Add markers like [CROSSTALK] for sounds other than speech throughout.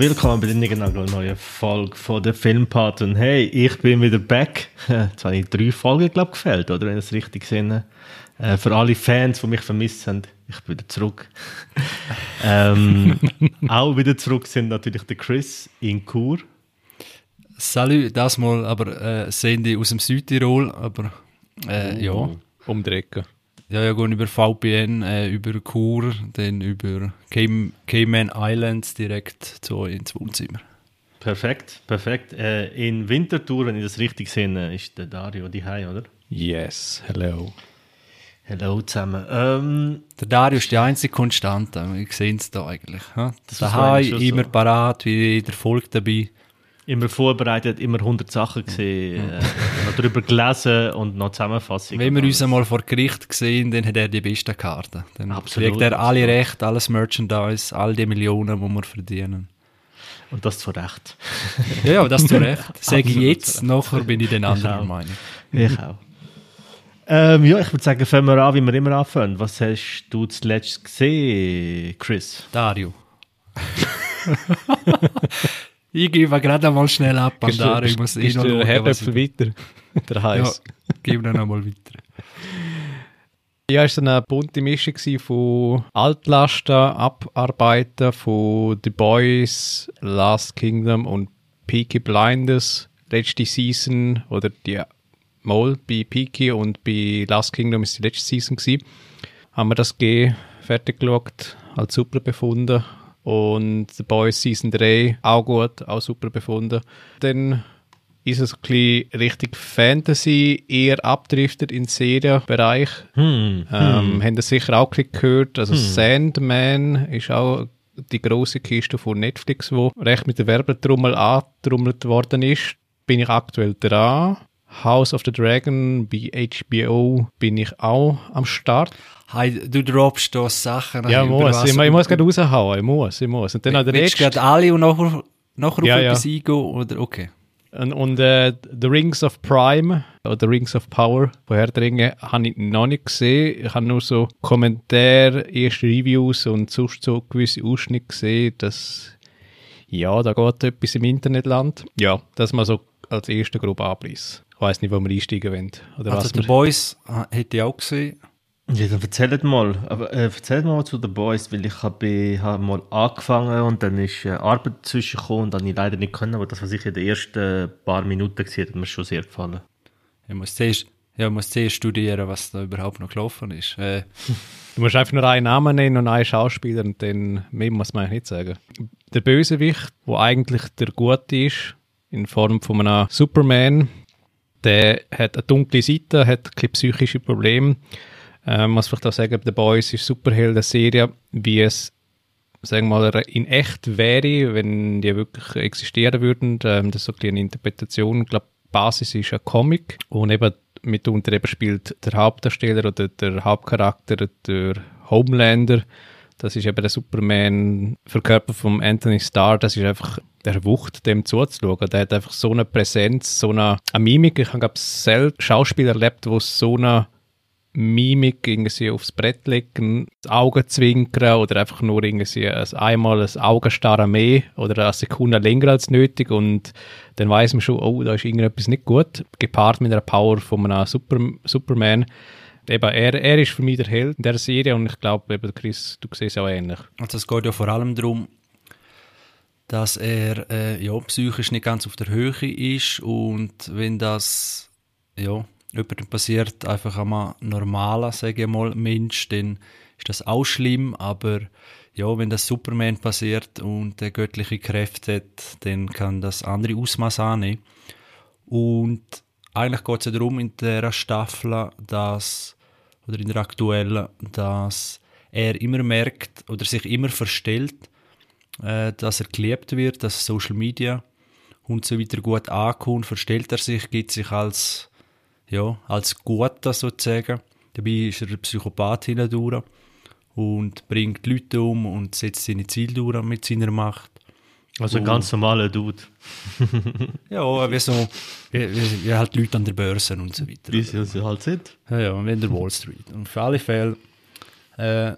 Willkommen bei der Niggernagel neuen Folge von der Filmpart. Und hey, ich bin wieder back. [LAUGHS] Jetzt habe ich drei Folgen, glaube ich, gefällt, oder? Wenn ich es richtig sehe. Äh, für alle Fans, die mich vermisst haben, ich bin wieder zurück. [LAUGHS] ähm, auch wieder zurück sind natürlich der Chris in Chur. Salut, das mal, aber äh, sehen die aus dem Südtirol, aber äh, ja. Um die Ecke. Ja, ja, gehen über VPN, äh, über Chur, dann über Cayman, Cayman Islands direkt zu, ins Wohnzimmer. Perfekt, perfekt. Äh, in Winterthur, wenn ich das richtig sehe, ist der Dario die oder? Yes, hello. Hallo zusammen. Ähm, der Dario ist die einzige Konstante, wir sehen es da eigentlich. Ja? Das Daheim, immer so. parat, wie in der Folge dabei. Immer vorbereitet, immer 100 Sachen gesehen, äh, noch darüber gelesen und noch Zusammenfassungen. Wenn wir uns einmal vor Gericht sehen, dann hat er die besten Karten. Dann Absolut, kriegt er alle. Recht, alles Merchandise, all die Millionen, die wir verdienen. Und das zu Recht. [LAUGHS] Ja, ja, das zu Recht. [LAUGHS] Sage ich jetzt, nachher bin ich den anderen Meinung. Ich auch. Ähm, ja, ich würde sagen, fangen wir an, wie wir immer anfangen. Was hast du zuletzt gesehen, Chris? Dario. [LAUGHS] ich gebe gerade einmal schnell ab Dario. Ich muss eh noch schauen, was Herdöpfel weiter? [LAUGHS] Der Ja, heiß. gib ihn einmal weiter. Ja, es war eine bunte Mischung von Altlasten, Abarbeiten von The Boys, Last Kingdom und Peaky Blinders. Letzte Season, oder die Mal bei Peaky und bei Last Kingdom ist die letzte Season gewesen. Haben wir das G fertig geschaut, als super befunden. Und The Boys Season 3 auch gut, auch super befunden. Dann ist es ein bisschen richtig Fantasy, eher abdriftet in den Serienbereich. Hm. Ähm, Haben das sicher auch gehört. Also Sandman ist auch die große Kiste von Netflix, wo recht mit der Werbetrommel angetrommelt worden ist. Bin ich aktuell dran. House of the Dragon bei HBO bin ich auch am Start. Hey, du droppst da Sachen. Ja, muss. Ich, ich muss gerade raushauen. Ich muss, ich muss. Und dann der Willst du gerade alle und nachher, nachher Ja, auf ja. etwas eingehen? Oder? Okay. Und, und äh, The Rings of Prime oder Rings of Power von Herr der Ringe habe ich noch nicht gesehen. Ich habe nur so Kommentare, erste Reviews und sonst so gewisse Ausschnitte gesehen, dass ja, da geht etwas im Internetland. Ja, das mal so als erster grob Abriss. Ich weiß nicht, wo wir einsteigen wollen. Oder Also, was The Boys äh, hätte ich auch gesehen. Ja, dann erzählt mal. Aber äh, erzählt mal zu den Boys, weil ich habe hab mal angefangen und dann ist äh, Arbeit zwischengekommen und dann habe ich leider nicht können, aber das, was ich in den ersten paar Minuten gesehen habe, hat mir schon sehr gefallen. Ich muss zuerst, ja, ich muss zuerst studieren, was da überhaupt noch gelaufen ist. Äh, [LAUGHS] du musst einfach nur einen Namen nennen und einen Schauspieler und dann mehr muss man eigentlich nicht sagen. Der Bösewicht, wo eigentlich der Gute ist, in Form von einem Superman, der hat eine dunkle Seite, hat keine psychische Probleme. Ähm, muss vielleicht auch sagen, The Boys ist Superhelden-Serie, wie es sagen wir mal, in echt wäre, wenn die wirklich existieren würden. Ähm, das ist so ein eine Interpretation. Ich glaube, die Basis ist ein Comic und eben mitunter eben spielt der Hauptdarsteller oder der Hauptcharakter der Homelander. Das ist eben der Superman verkörpert von Anthony Starr. Das ist einfach der Wucht, dem zuzuschauen. Der hat einfach so eine Präsenz, so eine, eine Mimik. Ich habe, glaube selten Schauspieler erlebt, wo so eine Mimik irgendwie aufs Brett legen, das Auge zwinkern oder einfach nur irgendwie ein, einmal ein Augenstarren mehr oder eine Sekunde länger als nötig und dann weiß man schon, oh, da ist irgendetwas nicht gut, gepaart mit einer Power von einem Super, Superman. Eben, er, er ist für mich der Held in der Serie und ich glaube, Chris, du siehst es auch ähnlich. also es geht ja vor allem darum, dass er äh, ja, psychisch nicht ganz auf der Höhe ist und wenn das ja, jemandem passiert, einfach einmal normaler, sage ich mal, Mensch, dann ist das auch schlimm, aber ja, wenn das Superman passiert und der göttliche Kräfte hat, dann kann das andere Ausmaß annehmen. Und eigentlich geht es ja darum in der Staffel, dass, oder in der aktuellen, dass er immer merkt oder sich immer verstellt, äh, dass er geliebt wird, dass Social Media und so weiter gut ankommt, verstellt er sich, gibt sich als, ja, als Guter sozusagen. Dabei ist er ein Psychopath hindurch und bringt Leute um und setzt seine Ziele durch mit seiner Macht. Also ein ganz normaler Dude. [LAUGHS] Ja, wie so, wie, wie, wie halt Leute an der Börse und so weiter. Wie sie sie halt sind. Ja, ja, wie in der Wall Street. Und für alle Fälle, äh,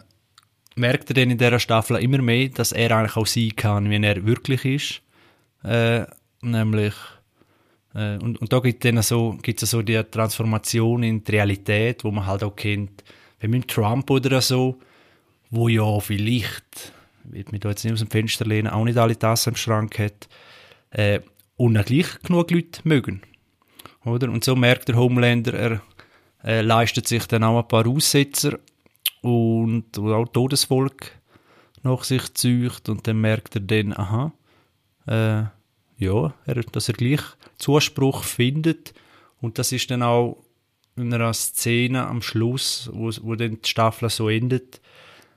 merkt er dann in dieser Staffel immer mehr, dass er eigentlich auch sein kann, wie er wirklich ist. Äh, nämlich, äh, und, und da gibt es so, gibt's so die Transformation in die Realität, wo man halt auch kennt, wie mit Trump oder so, wo ja vielleicht, wird mich da jetzt nicht aus dem Fenster lehnen, auch nicht alle Tassen im Schrank hat, äh, und gleich genug Leute mögen. Oder? Und so merkt der Homelander, er äh, leistet sich dann auch ein paar Aussetzer und, und auch Todesvolk nach sich zücht und dann merkt er dann, aha, äh, ja, er, dass er gleich Zuspruch findet. Und das ist dann auch in einer Szene am Schluss, wo, wo dann die Staffel so endet,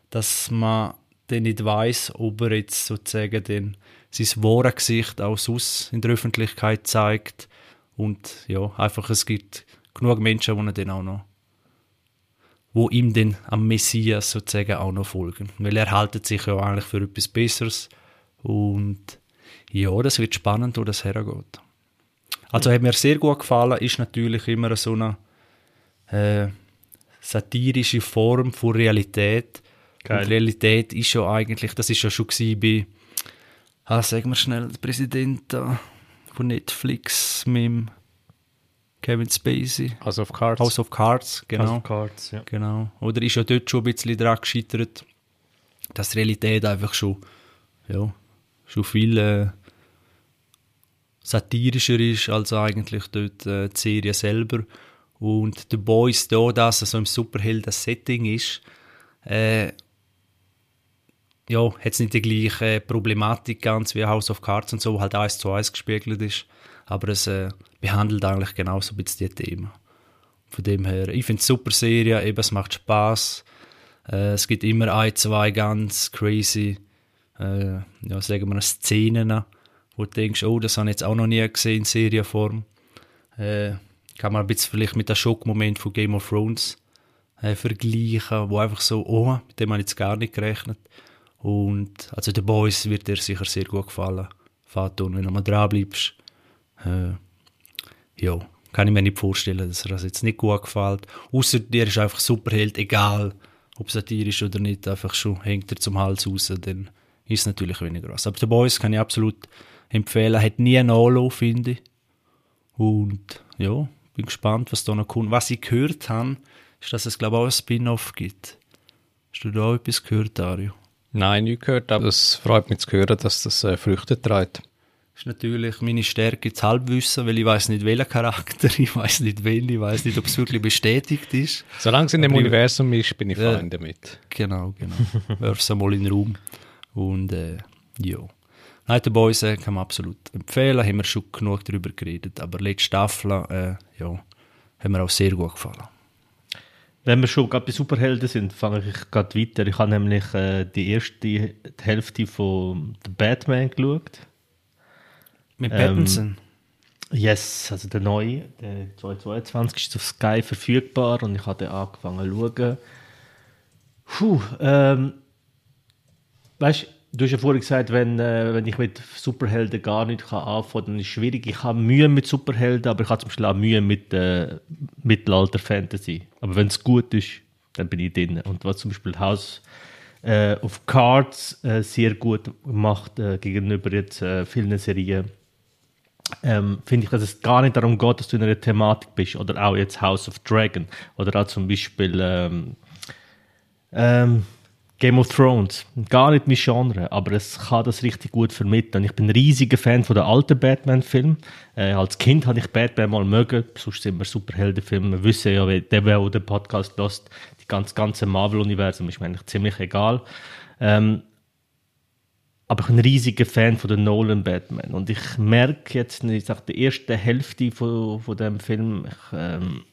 dass man dann nicht weiß, ob er jetzt sozusagen den, sein wahres Gesicht auch sonst in der Öffentlichkeit zeigt. Und ja, einfach es gibt genug Menschen, die dann auch noch wo ihm dann am Messias sozusagen auch noch folgen. Weil er haltet sich ja eigentlich für etwas Besseres. Und ja, das wird spannend, wo das hergeht. Also hat mir sehr gut gefallen, ist natürlich immer so eine äh, satirische Form von Realität. Geil. Und Realität ist ja eigentlich, das ist ja schon bei, ah, sagen wir schnell, der Präsident von Netflix mit dem Kevin Spacey. House of Cards. House of Cards, genau. House of Cards, ja. Genau. Oder ist ja dort schon ein bisschen dran gescheitert, dass Realität einfach schon, ja, schon viel äh, satirischer ist als eigentlich dort äh, die Serie selber. Und The Boys da, dass es so im Superhelden-Setting ist, äh, ja, hat es nicht die gleiche Problematik ganz wie House of Cards und so, halt eins zu eins gespiegelt ist. Aber es äh, behandelt eigentlich genauso ein bisschen die Themen. Von dem her, ich finde es super Serie, eben, es macht Spaß. Äh, es gibt immer ein, zwei ganz crazy, äh, ja, sagen wir, Szenen, wo du denkst, oh, das habe ich jetzt auch noch nie gesehen in Serienform. Äh, kann man ein bisschen vielleicht mit dem Schockmoment von Game of Thrones äh, vergleichen, wo einfach so, oh, mit dem habe ich jetzt gar nicht gerechnet. Und also The Boys wird dir sicher sehr gut gefallen, Faton, wenn du mal dran bleibst. Äh, ja, kann ich mir nicht vorstellen, dass er das jetzt nicht gut gefällt. Außer dir ist einfach Superheld, egal ob satirisch oder nicht, einfach schon hängt er zum Hals raus, dann ist es natürlich weniger was. Aber The Boys kann ich absolut empfehlen, hat nie einen Anlauf, finde ich. Und ja, bin gespannt, was da noch kommt. Was ich gehört habe, ist, dass es, glaube ich, auch ein Spin-off gibt. Hast du da auch etwas gehört, Dario? Nein, nicht gehört, aber es freut mich zu hören, dass das äh, Früchte trägt ist natürlich meine Stärke das Halbwissen, weil ich weiß nicht, welcher Charakter, [LAUGHS] ich weiß nicht, wen, ich weiß nicht, ob es wirklich bestätigt ist. Solange es in dem Aber Universum ist, bin ich äh, fein damit. Genau, genau. [LAUGHS] Wirf es einmal in den Raum. Und äh, ja. Night Boys äh, kann man absolut empfehlen, haben wir schon genug darüber geredet. Aber letzte Staffel, äh, ja, haben mir auch sehr gut gefallen. Wenn wir schon gerade bei Superhelden sind, fange ich gerade weiter. Ich habe nämlich äh, die erste die Hälfte von The Batman geschaut. Mit Pattinson? Ähm, yes, also der neue, der 2022 ist auf Sky verfügbar und ich habe angefangen zu schauen. Puh, ähm, weißt du, hast ja vorhin gesagt, wenn, äh, wenn ich mit Superhelden gar nicht kann anfangen kann, dann ist es schwierig. Ich habe Mühe mit Superhelden, aber ich habe zum Beispiel auch Mühe mit äh, Mittelalter-Fantasy. Aber wenn es gut ist, dann bin ich drin. Und was zum Beispiel House äh, of Cards äh, sehr gut macht äh, gegenüber jetzt äh, vielen Serien, ähm, finde ich, dass es gar nicht darum geht, dass du in einer Thematik bist. Oder auch jetzt House of Dragon. Oder auch zum Beispiel ähm, ähm, Game of Thrones. Gar nicht mein Genre, aber es kann das richtig gut vermitteln. Ich bin ein riesiger Fan von den alten Batman-Filmen. Äh, als Kind hatte ich Batman mal mögen, sonst sind wir Superheldenfilme. Wir wissen ja, der, der den Podcast lässt, die ganze, ganze Marvel-Universum ist mir eigentlich ziemlich egal. Ähm, aber ich bin ein riesiger Fan von den Nolan Batman und ich merke jetzt, ich sag, die erste Hälfte von, von dem Film, ich, ähm,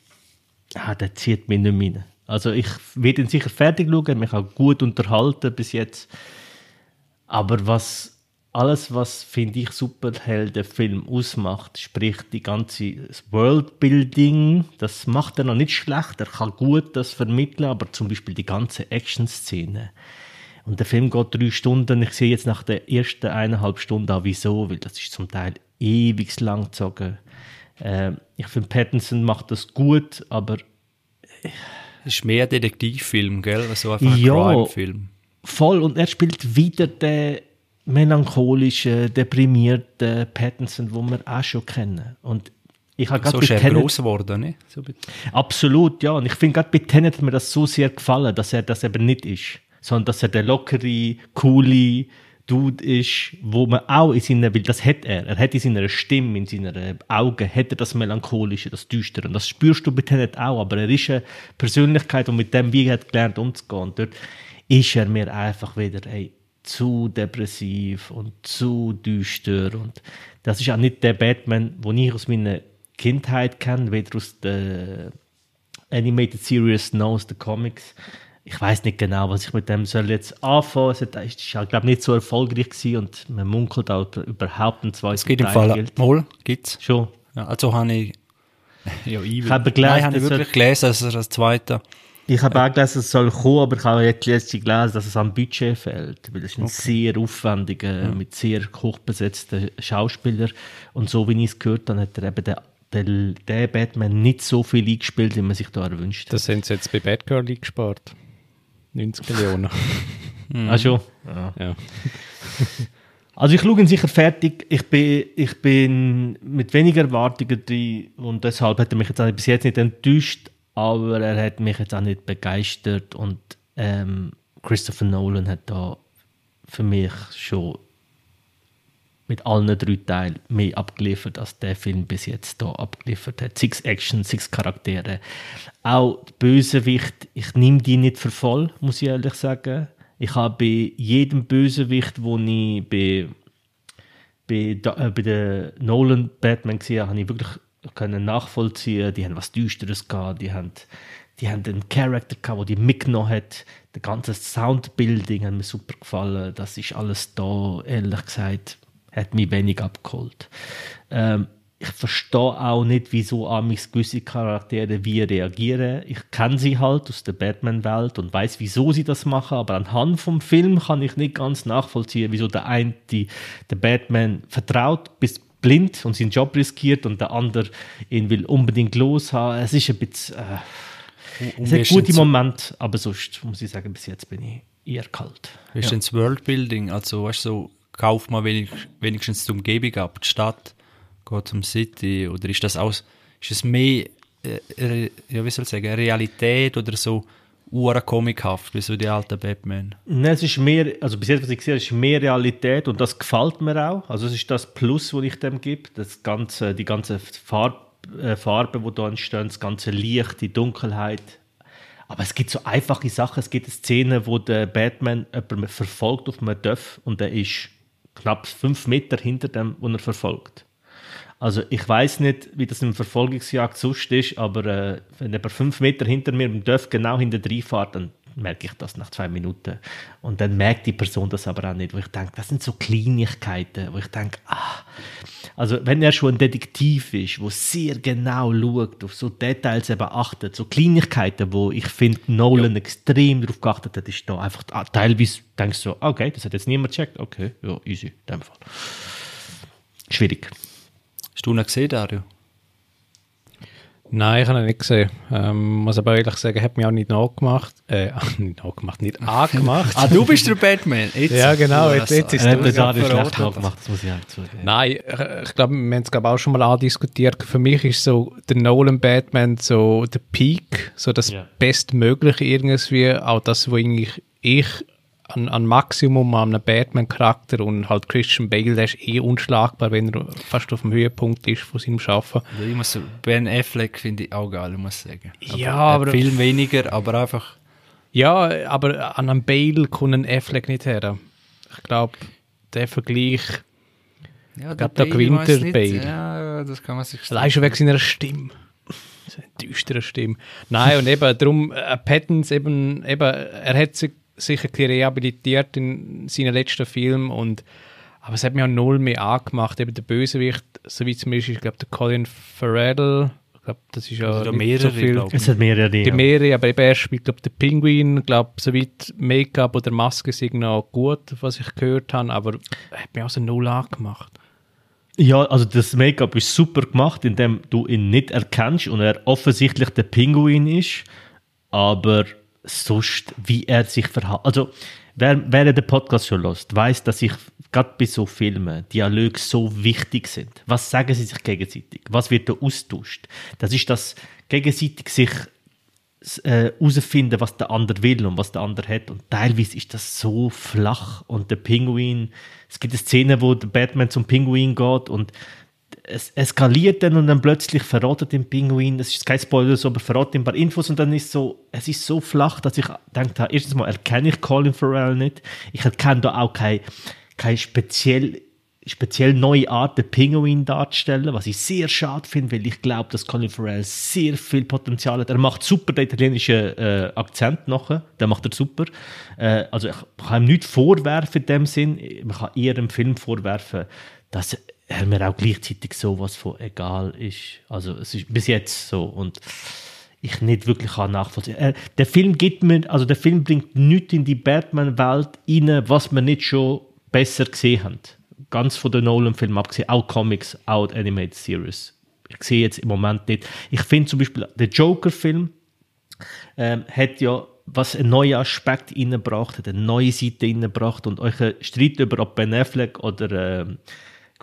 ah, der zieht mich nicht mehr rein. Also ich werde ihn sicher fertig schauen, mich auch gut unterhalten bis jetzt, aber was alles, was finde ich Superheldenfilm ausmacht, sprich die ganze Worldbuilding, das macht er noch nicht schlecht. Er kann gut das vermitteln, aber zum Beispiel die ganze Action-Szene und der Film geht drei Stunden. Ich sehe jetzt nach der ersten eineinhalb Stunden auch wieso, weil das ist zum Teil ewig lang gezogen. Äh, ich finde, Pattinson macht das gut, aber. Ist mehr ein Detektivfilm, gell? So einfach ein ja, Crime-Film. voll und er spielt wieder den melancholischen, deprimierten Pattinson, wo wir auch schon kennen. Und ich habe So gerade ist er Tenet- gross geworden, ne? So Absolut, ja. Und ich finde gerade bei Tenet hat mir das so sehr gefallen, dass er das eben nicht ist. Sondern dass er der lockere, coole Dude ist, wo man auch in seiner, weil das hat er. Er hat in seiner Stimme, in seinen Augen, hat er das Melancholische, das Düstere. Und das spürst du bei Tenet auch. Aber er ist eine Persönlichkeit, und mit dem, wie er hat gelernt umzugehen. Und dort ist er mir einfach wieder, ey, zu depressiv und zu düster. Und das ist auch nicht der Batman, den ich aus meiner Kindheit kenne, weder aus der Animated Series noch aus den Comics. Ich weiß nicht genau, was ich mit dem soll jetzt anfangen. Es hat- es ist, glaube nicht so erfolgreich gewesen und man munkelt auch über- überhaupt ein zweites Es gibt im Fall mal, gibt's. Schon. Ja, also habe ich [LAUGHS] ja, ich, habe gelesen, Nein, habe ich dass wirklich er- gelesen, dass er als Zweiter Ich habe auch gelesen, es soll kommen, aber ich habe jetzt letztens gelesen, dass es am Budget fehlt. Weil das ist ein sehr aufwendiger, mit sehr hochbesetzten Schauspieler. Und so wie ich es gehört habe, hat er eben der, der, der Batman nicht so viel eingespielt, wie man sich da erwünscht hat. Das sind sie jetzt bei Batgirl eingespart. 90 Millionen. [LAUGHS] Ah, schon? Ja. ja. [LAUGHS] Also ich schaue ihn sicher fertig. Ich bin, ich bin mit weniger Erwartungen drin und deshalb hat er mich jetzt auch bis jetzt nicht enttäuscht, aber er hat mich jetzt auch nicht begeistert und ähm, Christopher Nolan hat da für mich schon mit allen drei Teilen mehr abgeliefert, als der Film bis jetzt da abgeliefert hat. Six Action, six Charaktere. Auch die Bösewicht, ich nehme die nicht für voll, muss ich ehrlich sagen. Ich habe bei jedem Bösewicht, wo ich bei, bei, äh, bei der Nolan Batman gesehen habe, habe ich wirklich können nachvollziehen. Die haben was Düsteres gehabt, die haben, die haben einen Charakter gehabt, der die mitgenommen hat. Der ganze Soundbuilding hat mir super gefallen. Das ist alles da, ehrlich gesagt, hat mich wenig abgeholt. Ähm, ich verstehe auch nicht, wieso amigs gewisse Charaktere wie reagieren. Ich kenne sie halt aus der Batman-Welt und weiß, wieso sie das machen, aber anhand vom Film kann ich nicht ganz nachvollziehen, wieso der eine die, der Batman vertraut, bis blind und seinen Job riskiert und der andere ihn will unbedingt loshaben. Es ist ein bisschen... Äh, es ist gute denn so- Momente, aber sonst muss ich sagen, bis jetzt bin ich eher kalt. Wie ist denn das Worldbuilding? Also, weißt du, so, kauft man wenig, wenigstens die Umgebung ab, die Stadt, geht zum City, oder ist das aus, ist es mehr, äh, ja, wie soll ich sagen, Realität oder so urcomichaft, wie so die alten Batman? Nein, es ist mehr, also bis jetzt, was ich sehe, ist mehr Realität und das gefällt mir auch. Also es ist das Plus, das ich dem gebe. Das ganze, die ganze Farb, äh, Farbe, die da entstehen, das ganze Licht, die Dunkelheit. Aber es gibt so einfache Sachen. Es gibt eine Szene, wo der Batman jemanden verfolgt auf einem Dörf und er ist knapp fünf Meter hinter dem, wo er verfolgt. Also ich weiß nicht, wie das im Verfolgungsjagd sonst ist, aber äh, wenn jemand fünf Meter hinter mir im Dörf genau hinter drin fährt, dann merke ich das nach zwei Minuten. Und dann merkt die Person das aber auch nicht, wo ich denke, das sind so Kleinigkeiten, wo ich denke, ah, also wenn er schon ein Detektiv ist, wo sehr genau schaut, auf so Details eben achtet, so Kleinigkeiten, wo ich finde, Nolan extrem darauf geachtet hat, ist da einfach, ah, teilweise denkst du so, okay, das hat jetzt niemand gecheckt, okay, ja, easy, in dem Fall. Schwierig. Hast du ihn gesehen, Dario? Nein, ich habe ihn nicht gesehen. Ähm, muss aber ehrlich sagen, hat mich auch nicht nachgemacht. Äh, [LAUGHS] nicht nachgemacht, nicht [LAUGHS] angemacht. Ah, du bist der Batman. Jetzt, Ja, genau, jetzt- jetzt ist- Er hat gerade schlecht nachgemacht, das muss ich auch zugeben. Nein, ich, ich glaube, wir haben es glaub, auch schon mal andiskutiert. Für mich ist so der Nolan Batman so der Peak, so das Ja. Bestmögliche irgendwie, auch das, wo eigentlich ich an, an Maximum an einem Batman-Charakter und halt Christian Bale, der ist eh unschlagbar, wenn er fast auf dem Höhepunkt ist von seinem Schaffen. Also ich muss, Ben Affleck finde ich auch geil, muss ich sagen. Ja, aber aber- Viel weniger, aber einfach... Ja, aber an einem Bale kommt ein Affleck nicht her. Ich glaube, der Vergleich, Ja, glaub, da gewinnt der nicht. Bale. Ja, das kann man sich... allein schon wegen seiner Stimme. So eine düstere Stimme. Nein, und eben darum, äh, Patton eben, eben, er hat sich sicher ein bisschen rehabilitiert in seinen letzten Filmen und aber es hat mir auch null mehr angemacht. Eben der Bösewicht, so wie zum Beispiel, ich glaube, der Colin Farrell, ich glaube, das ist ja Also nicht mehrere, so viel. glaub. Es hat mehrere. Die ja. mehrere, aber eben er spielt, glaube der Pinguin, ich glaube, soweit Make-up oder Maske sind noch gut, was ich gehört habe, aber er hat mir auch so null angemacht. Ja, also das Make-up ist super gemacht, indem du ihn nicht erkennst und er offensichtlich der Pinguin ist, aber sonst, wie er sich verhält. Also, wer, wer den Podcast schon lässt, weiß, dass ich gerade bei so Filmen Dialoge so wichtig sind. Was sagen sie sich gegenseitig? Was wird da austauscht? Das ist das gegenseitig sich herausfinden, äh, was der andere will und was der andere hat. Und teilweise ist das so flach. Und der Pinguin, es gibt eine Szene, wo der Batman zum Pinguin geht und es eskaliert dann und dann plötzlich verratet den Pinguin, das ist kein Spoiler, aber verratet ein paar Infos und dann ist so, es ist so flach, dass ich denke, erstens mal erkenne ich Colin Farrell nicht, ich erkenne da auch keine kein speziell speziell neue Art, den Pinguin darzustellen, was ich sehr schade finde, weil ich glaube, dass Colin Farrell sehr viel Potenzial hat. Er macht super den italienischen äh, Akzent nachher, der macht er super. Äh, also ich kann ihm nichts vorwerfen in dem Sinn, man kann eher im Film vorwerfen, dass er mir auch gleichzeitig sowas von egal ist. Also es ist bis jetzt so und ich nicht wirklich nachvollziehen. Äh, der Film gibt mir, also der Film bringt nichts in die Batman-Welt rein, was wir nicht schon besser gesehen haben ganz von den Nolan-Filmen abgesehen, auch Comics, auch Animated Series. Ich sehe jetzt im Moment nicht. Ich finde zum Beispiel, der Joker-Film ähm, hat ja was einen neuen Aspekt reingebracht, hat eine neue Seite reingebracht und euch Streit über ob Ben Affleck oder äh,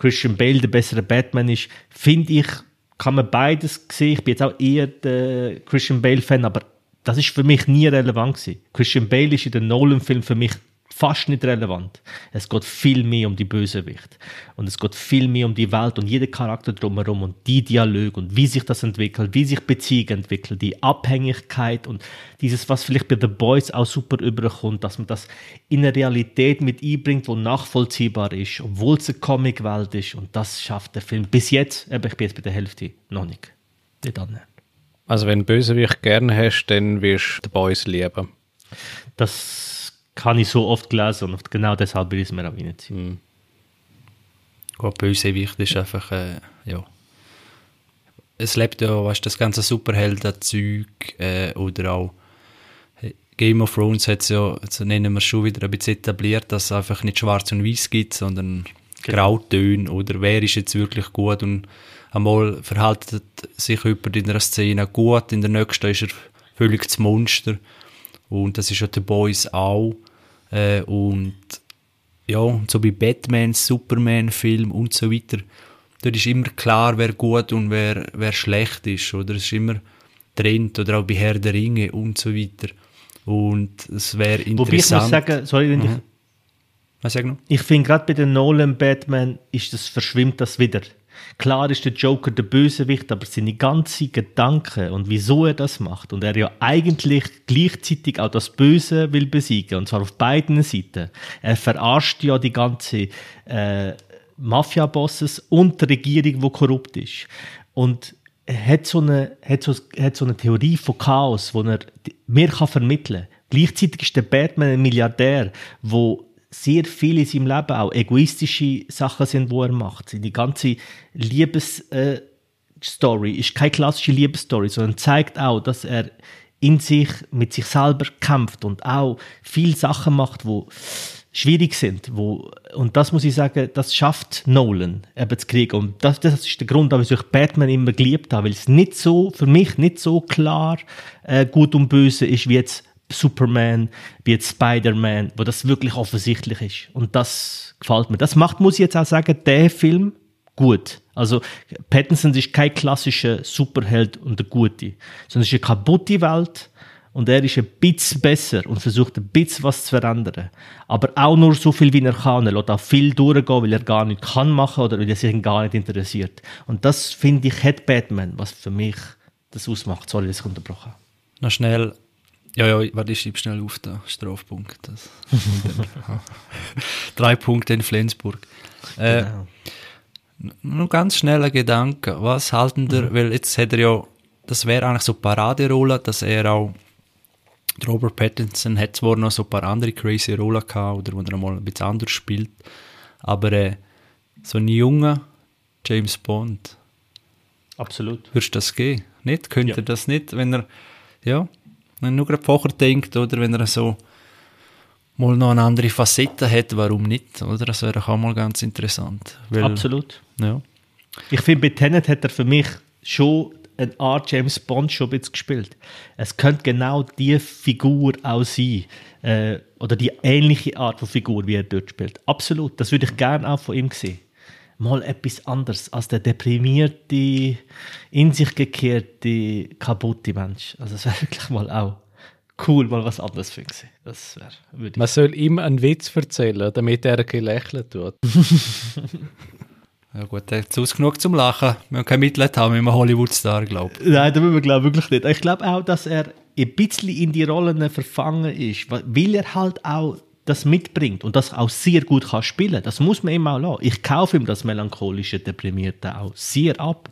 Christian Bale der bessere Batman ist, finde ich, kann man beides sehen. Ich bin jetzt auch eher der Christian Bale-Fan, aber das ist für mich nie relevant gewesen. Christian Bale ist in den Nolan-Film für mich fast nicht relevant. Es geht viel mehr um die Bösewicht. Und es geht viel mehr um die Welt und jeden Charakter drumherum und die Dialoge und wie sich das entwickelt, wie sich Beziehungen entwickeln, die Abhängigkeit und dieses, was vielleicht bei The Boys auch super überkommt, dass man das in eine Realität mit einbringt, wo nachvollziehbar ist, obwohl es eine Comicwelt ist. Und das schafft der Film bis jetzt, eben ich bin jetzt bei der Hälfte, noch nicht. Nicht annähernd. Also wenn du Bösewicht gerne hast, dann wirst du The Boys lieben. Das kann ich so oft gelesen und genau deshalb will ich es mir auch reinziehen. Mhm. Gut, Bösewicht ist einfach, äh, ja. Es lebt ja, weißt das ganze Superhelden-Zeug äh, oder auch Game of Thrones hat es ja, also nennen wir es schon wieder ein bisschen etabliert, dass es einfach nicht schwarz und weiß gibt, sondern genau. Grautöne oder wer ist jetzt wirklich gut und einmal verhaltet sich jemand in einer Szene gut, in der nächsten ist er völlig das Monster und das ist ja The Boys auch äh, und ja, so bei Batman, Superman-Film und so weiter, dort ist immer klar, wer gut und wer, wer schlecht ist. Oder es ist immer Trend oder auch bei Herr der Ringe und so weiter. Und es wäre interessant. Wobei ich muss sagen, sorry, wenn mhm. ich. Was sag noch? Ich finde, gerade bei den Nolan Batman ist das, verschwimmt das wieder. Klar ist der Joker der Bösewicht, aber seine ganzen Gedanken und wieso er das macht und er ja eigentlich gleichzeitig auch das Böse will besiegen und zwar auf beiden Seiten. Er verarscht ja die ganze äh, Mafia-Bosses und die Regierung, wo korrupt ist. Und er hat so eine, hat so, hat so eine Theorie von Chaos, wo er mir vermitteln kann. Gleichzeitig ist der Batman ein Milliardär, wo sehr viel in seinem Leben auch egoistische Sachen sind, wo er macht. Die ganze Liebesstory äh, ist keine klassische Liebesstory, sondern zeigt auch, dass er in sich mit sich selber kämpft und auch viel Sachen macht, wo schwierig sind. Wo, und das muss ich sagen, das schafft Nolan eben zu kriegen. Und das, das ist der Grund, wieso ich Batman immer geliebt habe, weil es nicht so, für mich nicht so klar äh, gut und böse ist, wie jetzt Superman, wie jetzt Spider-Man, wo das wirklich offensichtlich ist. Und das gefällt mir. Das macht, muss ich jetzt auch sagen, der Film gut. Also Pattinson ist kein klassischer Superheld und der Gute, sondern es ist eine kaputte Welt und er ist ein bisschen besser und versucht ein bisschen was zu verändern. Aber auch nur so viel, wie er kann. Er lässt auch viel durchgehen, weil er gar nicht kann machen oder weil er sich gar nicht interessiert. Und das, finde ich, hat Batman, was für mich das ausmacht. Sorry, dass ich unterbrochen habe. Noch schnell ja, ja, warte, ich schreibe schnell auf den Strafpunkt. Das. [LAUGHS] Drei Punkte in Flensburg. Äh, genau. Nur ganz schnell ein Gedanke. Was halten der, mhm. weil jetzt hat er ja, das wäre eigentlich so eine Paraderolle, dass er auch, Robert Pattinson hat zwar noch so ein paar andere crazy Rollen gehabt, oder wo er mal ein bisschen anders spielt, aber äh, so ein junger James Bond. Absolut. Würdest du das gehen? Nicht? Könnte ja. er das nicht, wenn er, ja, wenn er nur gerade vorher denkt, oder wenn er so mal noch eine andere Facette hat, warum nicht? Oder? Das wäre auch mal ganz interessant. Weil, Absolut. Ja. Ich finde, bei Tenet hat er für mich schon eine Art James Bond schon jetzt gespielt. Es könnte genau die Figur auch sein. Äh, oder die ähnliche Art von Figur, wie er dort spielt. Absolut. Das würde ich gerne auch von ihm sehen. Mal etwas anderes als der deprimierte, in sich gekehrte, kaputte Mensch. Also es wäre [LAUGHS] wirklich mal auch cool, mal was anderes für ihn sehen. Das wär, würde ich Man soll ihm einen Witz erzählen, damit er gelächelt tut. [LAUGHS] Ja gut, der hat zu genug zum Lachen. Wir haben kein Mitleid haben mit einem Hollywood-Star, glaube ich. Nein, da müssen wir glaube wirklich nicht. Ich glaube auch, dass er ein bisschen in die Rollen verfangen ist, weil er halt auch das mitbringt und das auch sehr gut kann spielen. Das muss man ihm auch lassen. Ich kaufe ihm das melancholische, deprimierte auch sehr ab.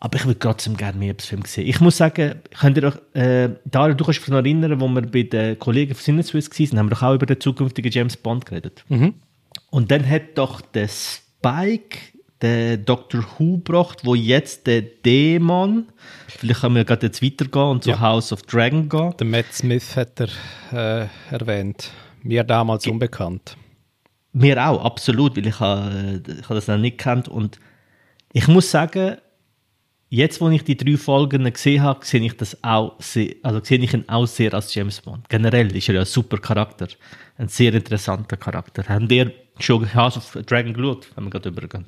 Aber ich würde trotzdem gerne mehr Film sehen. Ich muss sagen, könnt ihr euch, äh, Dario, du kannst dich noch erinnern, wo wir bei den Kollegen von Sinneswiss waren, haben wir doch auch über den zukünftigen James Bond geredet. Und dann hat doch der Spike der Doctor Who gebracht, wo jetzt der Dämon, vielleicht können wir gerade jetzt weitergehen und zu Ja. House of Dragon gehen. Der Matt Smith hat er äh, erwähnt. Mir damals unbekannt. Mir auch, absolut, weil ich, habe, ich das noch nicht kennt und ich muss sagen, jetzt, wo ich die drei Folgen gesehen habe, sehe ich das auch sehr, also sehe ich ihn auch sehr als James Bond. Generell ist er ja ein super Charakter, ein sehr interessanter Charakter. Haben ihr schon House of Dragon geschaut, wenn wir gerade übergehen?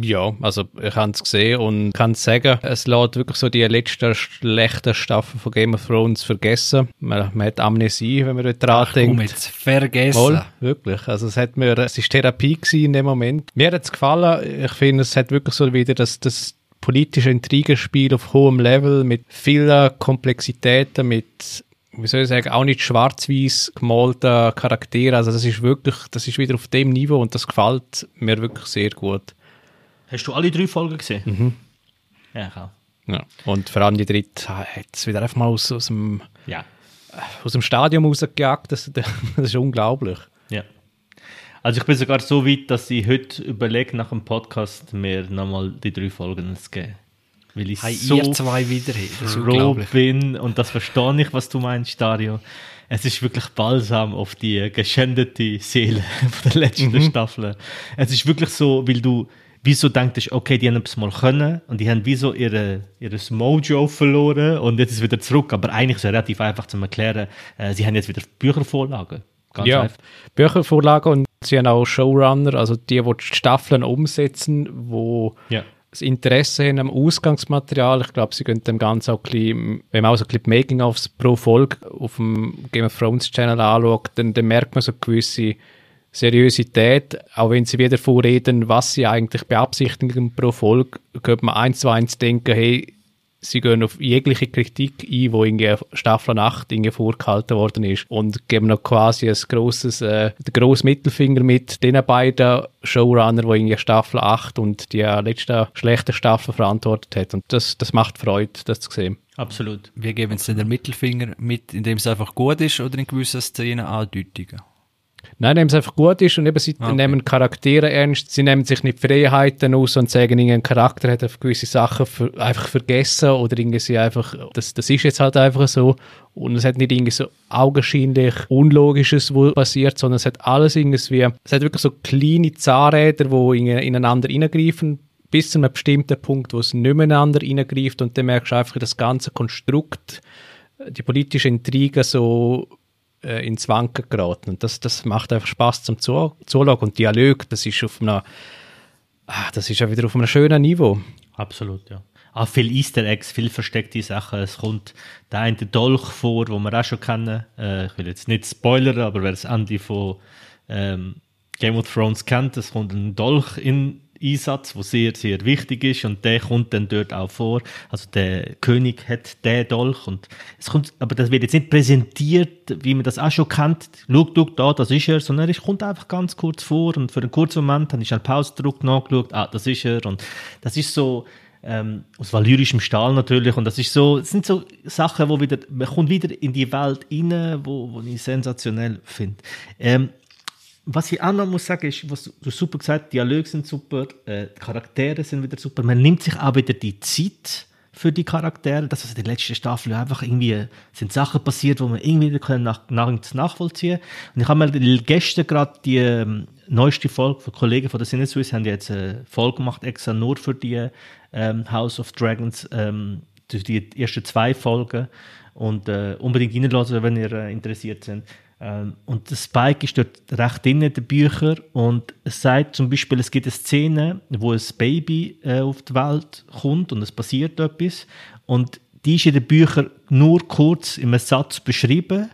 Ja, also ich habe es gesehen und kann sagen, es lässt wirklich so die letzte schlechte Staffel von Game of Thrones vergessen. Man, man hat Amnesie, wenn man dort dran Komm denkt. jetzt, vergessen. Voll, wirklich. Also es hat mir, es ist Therapie gewesen in dem Moment. Mir hat es gefallen. Ich finde, es hat wirklich so wieder das, das politische Intrigenspiel auf hohem Level mit vielen Komplexitäten, mit wie soll ich sagen, auch nicht schwarz-weiß gemalten Charaktere. Also das ist wirklich, das ist wieder auf dem Niveau und das gefällt mir wirklich sehr gut. Hast du alle drei Folgen gesehen? Ja, ich auch. Ja. Und vor allem die dritte hat es wieder einfach mal aus, aus, dem, Ja. aus dem Stadion rausgejagt. Das, [LAUGHS] das ist unglaublich. Ja. Also ich bin sogar so weit, dass ich heute überlege, nach dem Podcast mir nochmal die drei Folgen zu geben. Weil ich Hey, so ihr zwei wieder hin. Das ist froh bin und das verstehe ich, was du meinst, Dario. Es ist wirklich balsam auf die geschändete Seele [LAUGHS] von der letzten Staffel. Es ist wirklich so, weil du wieso denkst, okay, die haben es mal können und die haben wieso ihre, ihres Mojo verloren und jetzt ist es wieder zurück. Aber eigentlich ist es relativ einfach zu erklären, äh, sie haben jetzt wieder Büchervorlagen. Ganz ja, einfach. Büchervorlagen und sie haben auch Showrunner, also die, die die Staffeln umsetzen, wo Ja. das Interesse haben am Ausgangsmaterial. Ich glaube, sie können dem Ganzen auch ein bisschen, wenn man auch so ein bisschen Making-ofs pro Folge auf dem Game of Thrones Channel anschaut, dann, dann merkt man so gewisse Seriosität, auch wenn sie wieder vorreden, was sie eigentlich beabsichtigen pro Folge, könnte man eins zu eins denken, hey, sie gehen auf jegliche Kritik ein, die irgendwie Staffel 8 irgendwie vorgehalten worden ist und geben noch quasi ein grosses, äh, den grossen Mittelfinger mit den beiden Showrunner, die irgendwie Staffel 8 und die letzte schlechte Staffel verantwortet hat. Und das, das macht Freude, das zu sehen. Absolut. Wir geben jetzt den Mittelfinger mit, indem es einfach gut ist oder in gewissen Szenen andeutigen. Nein, indem es einfach gut ist und eben sie Okay. nehmen Charaktere ernst, sie nehmen sich nicht Freiheiten aus und sagen, irgendein Charakter hat auf gewisse Sachen ver einfach vergessen oder irgendwie einfach, das, das ist jetzt halt einfach so. Und es hat nicht irgendwie so augenscheinlich Unlogisches, wo passiert, sondern es hat alles irgendwie, es hat wirklich so kleine Zahnräder, die in, ineinander reingreifen, bis zu einem bestimmten Punkt, wo es nicht mehr ineinander reingreift und dann merkst du einfach das ganze Konstrukt, die politische Intrige so äh, ins Wanken geraten. Und das, das macht einfach Spaß zum Zu Zuschauen. Und Dialog, das ist auf einem, ah, das ist ja wieder auf einem schönen Niveau. Absolut, ja. Auch viel Easter Eggs, viel versteckte Sachen. Es kommt der eine Dolch vor, wo wir auch schon kennen. Äh, ich will jetzt nicht spoilern, aber wer das Ende von ähm, Game of Thrones kennt, es kommt ein Dolch in Einsatz, wo sehr, sehr wichtig ist. Und der kommt dann dort auch vor. Also der König hat den Dolch. Und es kommt, aber das wird jetzt nicht präsentiert, wie man das auch schon kennt. Schau, schau, da, das ist er, sondern er kommt einfach ganz kurz vor. Und für einen kurzen Moment habe ich schnell Pause gedrückt, nachgeschaut, ah, das ist er. Und das ist so, ähm, aus valyrischem Stahl natürlich. Und das ist so, das sind so Sachen, wo wieder, man kommt wieder in die Welt rein, wo, wo ich sensationell finde. Ähm, was ich auch noch muss sagen, ist, was du super gesagt hast, Dialoge sind super, äh, die Charaktere sind wieder super. Man nimmt sich auch wieder die Zeit für die Charaktere. Das ist die letzte Staffel einfach irgendwie sind Sachen passiert, wo man irgendwie können nach, nach, nachvollziehen. Und ich habe mir gestern gerade die ähm, neueste Folge von Kollegen von der Sinneswiss haben jetzt eine Folge gemacht extra nur für die ähm, House of Dragons, ähm, die ersten zwei Folgen und äh, unbedingt reinlassen, wenn ihr äh, interessiert seid. Ähm, und der Spike ist dort recht in den Büchern und es sagt zum Beispiel, es gibt eine Szene, wo ein Baby äh, auf die Welt kommt und es passiert etwas. Und die ist in den Büchern nur kurz in einem Satz beschrieben.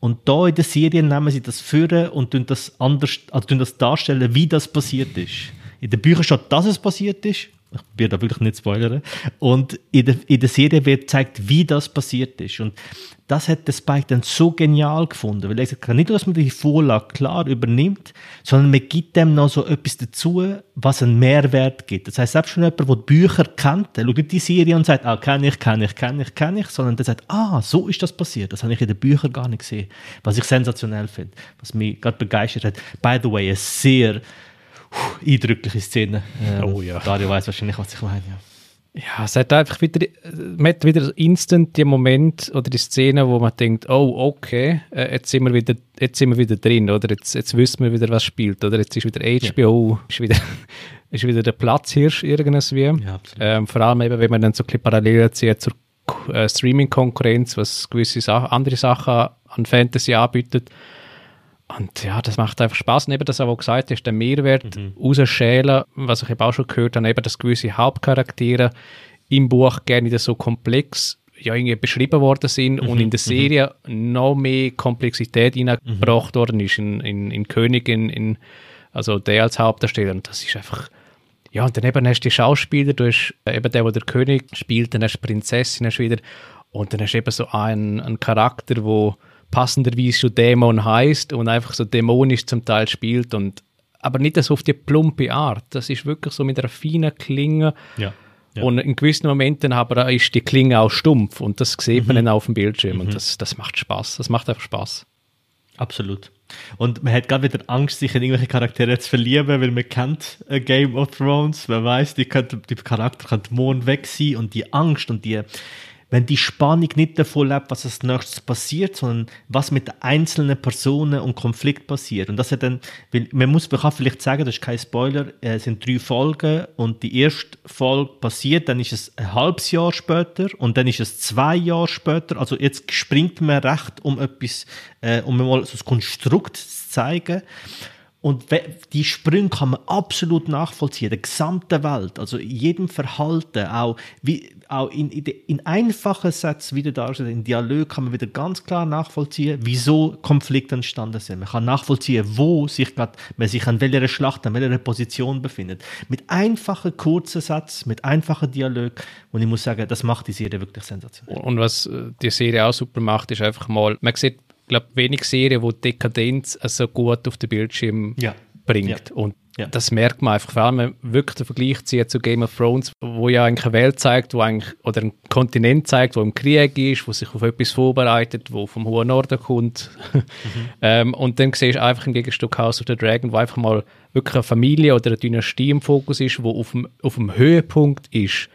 Und da in der Serie nehmen sie das führen und tun das anders, also tun das darstellen, wie das passiert ist. In den Büchern steht, dass es passiert ist ich werde da wirklich nicht spoilern. Und in der, in der Serie wird gezeigt, wie das passiert ist. Und das hat der Spike dann so genial gefunden, weil er sagt, nicht nur, dass man die Vorlage klar übernimmt, sondern man gibt dem noch so etwas dazu, was einen Mehrwert gibt. Das heißt, selbst schon jemand, der die Bücher kennt, der schaut nicht die Serie und sagt, ah, kenne ich, kenne ich, kenne ich, kenne ich, sondern der sagt, ah, so ist das passiert. Das habe ich in den Büchern gar nicht gesehen. Was ich sensationell finde, was mich gerade begeistert hat. By the way, eine sehr eindrückliche Szene. Ähm, oh ja. Dario weiß wahrscheinlich, was ich meine. Ja. ja, es hat einfach wieder, man hat wieder instant die Moment oder die Szene, wo man denkt, oh, okay, äh, jetzt sind wir wieder, jetzt sind wir wieder drin, oder jetzt, jetzt wissen wir wieder, was spielt, oder jetzt ist wieder HBO, ja. ist wieder, [LAUGHS] ist wieder der Platzhirsch irgendwie. Ja, ähm, vor allem eben, wenn man dann so ein Parallelen zieht zur äh, Streaming-Konkurrenz, was gewisse Sa andere Sachen an Fantasy anbietet. Und ja, das macht einfach Spaß. Und eben das, was gesagt ist, der Mehrwert mhm. rausschälen, was ich eben auch schon gehört habe, eben, dass gewisse Hauptcharaktere im Buch gerne so komplex ja, irgendwie beschrieben worden sind mhm. und in der mhm. Serie mhm. noch mehr Komplexität hineingebracht mhm. worden ist in, in, in Königin, in, also der als Hauptdarsteller. Und das ist einfach, ja, und dann eben hast du die Schauspieler, du hast eben der, der der König spielt, dann hast du Prinzessin hast wieder und dann hast du eben so einen, einen Charakter, der passenderweise schon Dämon heißt und einfach so dämonisch zum Teil spielt und aber nicht so auf die plumpe Art. Das ist wirklich so mit einer feinen Klinge. Ja. Ja. Und in gewissen Momenten aber ist die Klinge auch stumpf und das sieht mhm. man dann auf dem Bildschirm mhm. und das, das macht Spaß. Das macht einfach Spaß. Absolut. Und man hat gerade wieder Angst, sich in irgendwelche Charaktere zu verlieben, weil man kennt A Game of Thrones. Man weiß, die, könnte, die Charakter könnte morgen weg sein und die Angst und die, wenn die Spannung nicht davon lebt, was als nächstes passiert, sondern was mit einzelnen Personen und Konflikt passiert. Und das hat dann, weil man muss, man kann vielleicht sagen, das ist kein Spoiler, es sind drei Folgen und die erste Folge passiert, dann ist es ein halbes Jahr später und dann ist es zwei Jahre später. Also jetzt springt man recht, um etwas, äh, um mal so ein Konstrukt zu zeigen. Und die Sprünge kann man absolut nachvollziehen, der gesamten Welt, also jedem Verhalten, auch, wie, auch in, in, in einfachen Sätzen wieder darstellen, in Dialog kann man wieder ganz klar nachvollziehen, wieso Konflikte entstanden sind. Man kann nachvollziehen, wo sich grad, man sich an welcher Schlacht, an welcher Position befindet. Mit einfachen, kurzen Sätzen, mit einfachen Dialog. Und ich muss sagen, das macht die Serie wirklich sensationell. Und was äh, die Serie auch super macht, ist einfach mal, man sieht glaube, wenig Serien, wo Dekadenz so gut auf den Bildschirm ja. bringt. Ja. Und ja. das merkt man einfach, vor allem, wenn man wirklich den Vergleich zieht zu Game of Thrones, wo ja eigentlich eine Welt zeigt, wo eigentlich, oder ein Kontinent zeigt, wo im Krieg ist, wo sich auf etwas vorbereitet, wo vom hohen Norden kommt. Mhm. [LAUGHS] ähm, und dann siehst du einfach im Gegenstück House of the Dragon, wo einfach mal wirklich eine Familie oder eine Dynastie im Fokus ist, wo auf dem, auf dem Höhepunkt ist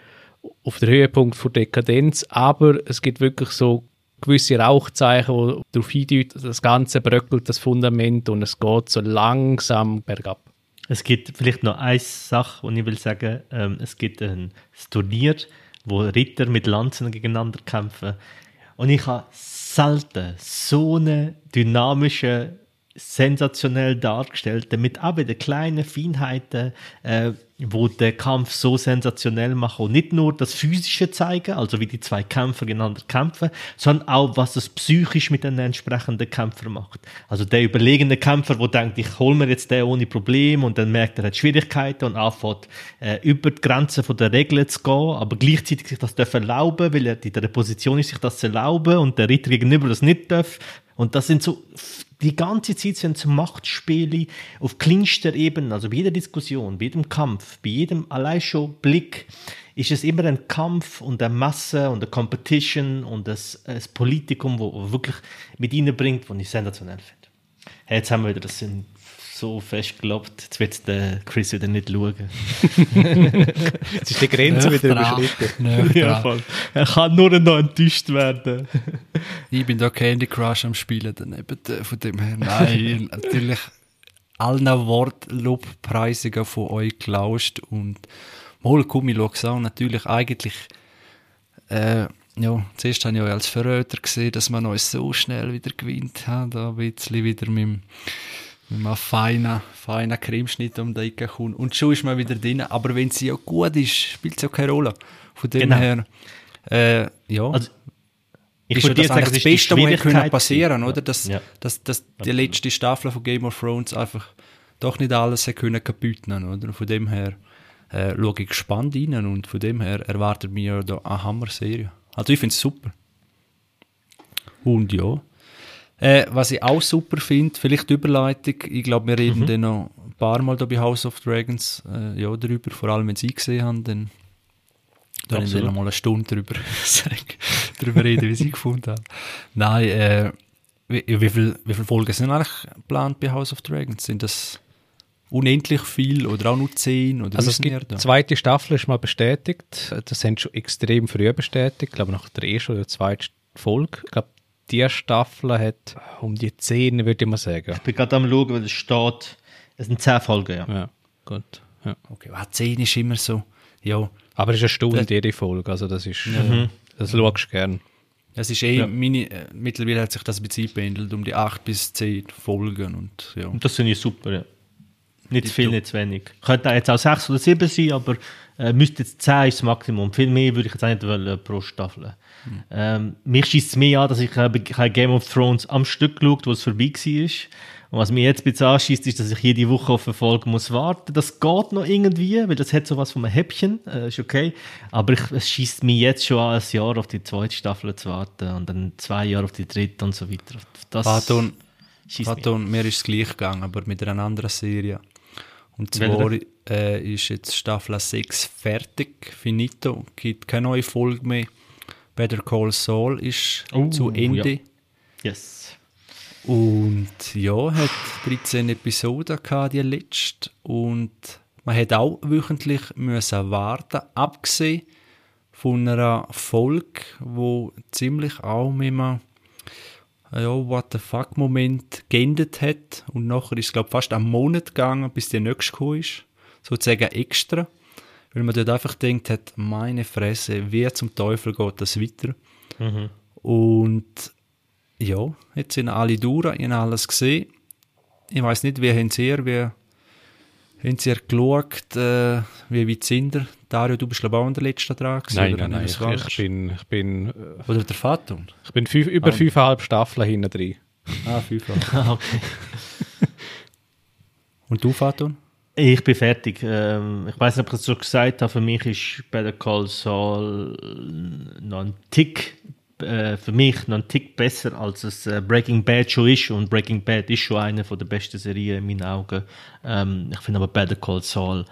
auf der Höhepunkt von Dekadenz, aber es gibt wirklich so gewisse Rauchzeichen, die darauf hindeuten, das Ganze bröckelt das Fundament und es geht so langsam bergab. Es gibt vielleicht noch eine Sache, die ich will sagen. Ähm, es gibt ein Turnier, wo Ritter mit Lanzen gegeneinander kämpfen. Und ich habe selten so eine dynamische sensationell dargestellt, damit auch wieder kleine Feinheiten, äh, wo der Kampf so sensationell machen und nicht nur das Physische zeigen, also wie die zwei Kämpfer gegeneinander kämpfen, sondern auch, was das psychisch mit den entsprechenden Kämpfern macht. Also der überlegene Kämpfer, der denkt, ich hole mir jetzt den ohne Problem und dann merkt er, hat Schwierigkeiten und anfängt, äh, über die Grenzen der Regeln zu gehen, aber gleichzeitig sich das darf erlauben, weil er in der Position ist, sich das zu erlauben und der Ritter gegenüber das nicht darf. Und das sind so die ganze Zeit sind es Machtspiele auf kleinster Ebene, also bei jeder Diskussion, bei jedem Kampf, bei jedem allein schon Blick ist es immer ein Kampf und eine Masse und eine Competition und das, das Politikum, wo, wo wirklich mit ihnen bringt, was ich sensationell finde. Hey, jetzt haben wir wieder das so fest gelobt, jetzt wird der Chris wieder nicht schauen. [LAUGHS] Jetzt ist die Grenze wieder überschritten. Ja, voll. Er kann nur noch enttäuscht werden. Ich bin da Candy Crush am Spielen daneben. äh, Von dem her, nein, [LAUGHS] natürlich allen Wortlobpreisungen von euch gelauscht und mal komm, ich schaue es an. Natürlich eigentlich, äh, ja, zuerst habe ich euch als Verräter gesehen, dass man uns so schnell wieder gewinnt hat, da ein bisschen wieder mit, dem- mit einem feinen, feinen Cremeschnitt um die Ecke kommt. Und schon ist man wieder drin, aber wenn sie ja gut ist, spielt es ja keine Rolle. Von dem Genau. her, äh, ja, Also, ist ja würde das eigentlich das Beste, was können passieren, gewesen. oder? Dass, Ja. dass, dass die letzte Staffel von Game of Thrones einfach doch nicht alles können kaputt nehmen, oder? Von dem her äh, schaue ich gespannt rein und von dem her erwartet mir da eine Hammer-Serie. Also ich finde es super. Und ja. Äh, was ich auch super finde, vielleicht die Überleitung, ich glaube, wir reden dann noch ein paar Mal da bei House of Dragons äh, ja, darüber, vor allem wenn sie gesehen haben, dann dann ich Absolut. noch mal eine Stunde drüber, [LAUGHS] sagen, drüber reden, wie sie gefunden haben. Nein, äh, wie, wie viele wie viel Folgen sind eigentlich geplant bei House of Dragons? Sind das unendlich viel oder auch nur zehn? Oder Also es wir gibt, da? die zweite Staffel ist mal bestätigt. Das haben schon extrem früh bestätigt. Ich glaube nach der ersten oder zweiten Folge. Ich glaube, die Staffel hat um die zehn, würde ich mal sagen. Ich bin gerade am schauen, weil es steht, es sind zehn Folgen, ja. Ja, gut. Ja. Okay, ah, zehn ist immer so, ja, Aber es ist eine Stunde Das- jede Folge, also das ist, äh, das schaust du gern. es ist eh, Ja. meine, äh, mittlerweile hat sich das ein bisschen pendelt, um die acht bis zehn Folgen und ja. Und das finde ich super, ja. Nicht zu viel, nicht zu wenig. Könnte jetzt auch sechs oder sieben sein, aber äh, müsste jetzt zehn ist das Maximum. Viel mehr würde ich jetzt auch nicht wollen pro Staffel. Ähm, mich schießt es mehr an, dass ich, äh, ich habe Game of Thrones am Stück geschaut, wo es vorbei war. Und was mich jetzt ein bisschen anschießt, ist, dass ich jede Woche auf eine Folge muss warten. Das geht noch irgendwie, weil das hat so was von einem Häppchen, äh, ist okay. Aber ich, es schießt mich jetzt schon an, ein Jahr auf die zweite Staffel zu warten und dann zwei Jahre auf die dritte und so weiter. Das an. Pardon, mir ist es gleich gegangen, aber mit einer anderen Serie. Und zwar äh, ist jetzt Staffel 6 fertig, finito, gibt keine neue Folge mehr. Better Call Saul ist Oh, zu Ende. ja. Yes. Und ja, hat 13 Episoden gehabt, die letzte. Und man hat auch wöchentlich müssen warten, abgesehen von einer Folge, wo ziemlich auch mit einem ja, what the fuck Moment geendet hat. Und nachher ist es, glaube fast einen Monat gegangen, bis der nächste gekommen ist. Sozusagen extra. Weil man dort einfach denkt hat, meine Fresse, wie zum Teufel geht das weiter? Und ja, jetzt sind alle durch, ich habe alles gesehen. Ich weiß nicht, wie haben Sie wie haben Sie geschaut, äh, wie weit sind ihr? Dario, du bist glaube auch an der letzten dran gewesen, Nein, oder nein, nein. Ich, ich bin, ich bin, äh, Oder der Fatum? ich bin fünf, über fünfeinhalb Staffeln hinten drin. Ah, fünf [LAUGHS] Ah, okay. [LAUGHS] Und du, Fatum? Ich bin fertig. Ähm, ich weiß nicht, ob ich es schon gesagt habe. Für mich ist Better Call Saul noch ein Tick, äh, für mich noch ein Tick besser, als es äh, Breaking Bad schon ist. Und Breaking Bad ist schon eine von der besten Serien in meinen Augen. Ähm, ich finde aber Better Call Saul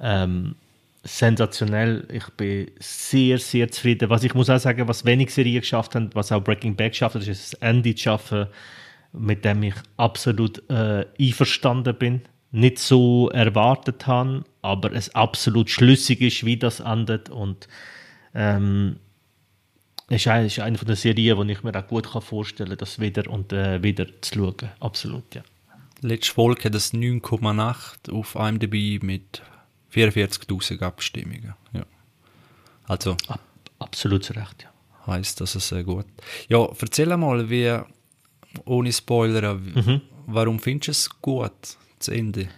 ähm, sensationell. Ich bin sehr, sehr zufrieden. Was ich muss auch sagen, was wenig Serien geschafft haben, was auch Breaking Bad geschafft hat, ist das Ende zu schaffen, mit dem ich absolut äh, einverstanden bin. Nicht so erwartet habe, aber es absolut schlüssig ist, wie das endet. Und ähm, ist eine, ist eine von den Serien, wo ich mir auch gut vorstellen kann, das wieder und äh, wieder zu schauen. Absolut, ja. Letzte Folge hat es 9,8 auf IMDb mit 44.000 Abstimmungen. Ja. Also Ab, absolut zu Recht, ja. heißt das sehr gut. Ja, erzähl mal, wie, ohne Spoiler, wie, warum findest du es gut, zu Ende?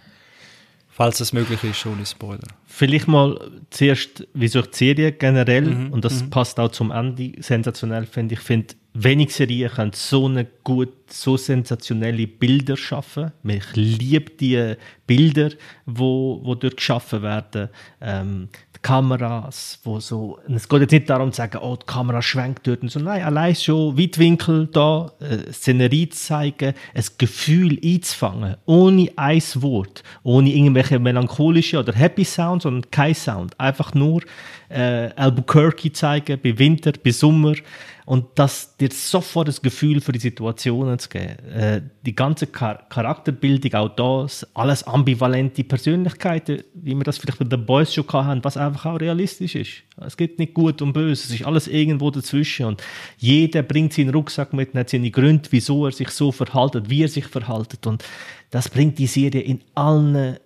Falls es möglich ist, ohne Spoiler. Vielleicht mal zuerst, wieso ich die Serie generell, und das passt auch zum Ende, sensationell finde ich. Ich finde, wenig Serien können so eine gut, so sensationelle Bilder schaffen. Ich liebe die Bilder, wo, wo dort geschaffen werden. Ähm, Kameras, wo so, es geht jetzt nicht darum zu sagen, oh, die Kamera schwenkt dort und so, nein, allein schon Weitwinkel da, äh, Szenerie zu zeigen, ein Gefühl einzufangen, ohne ein Wort, ohne irgendwelche melancholische oder Happy Sound, sondern kein Sound, einfach nur äh, Albuquerque zeigen, bei Winter, bei Sommer, und das dir sofort das Gefühl für die Situationen zu geben. Äh, die ganze Char Charakterbildung, auch das, alles ambivalente Persönlichkeiten, wie wir das vielleicht bei den Boys schon hatten, was einfach auch realistisch ist. Es gibt nicht gut und böse, es ist alles irgendwo dazwischen und jeder bringt seinen Rucksack mit und hat seine Gründe, wieso er sich so verhaltet, wie er sich verhaltet und das bringt die Serie in allen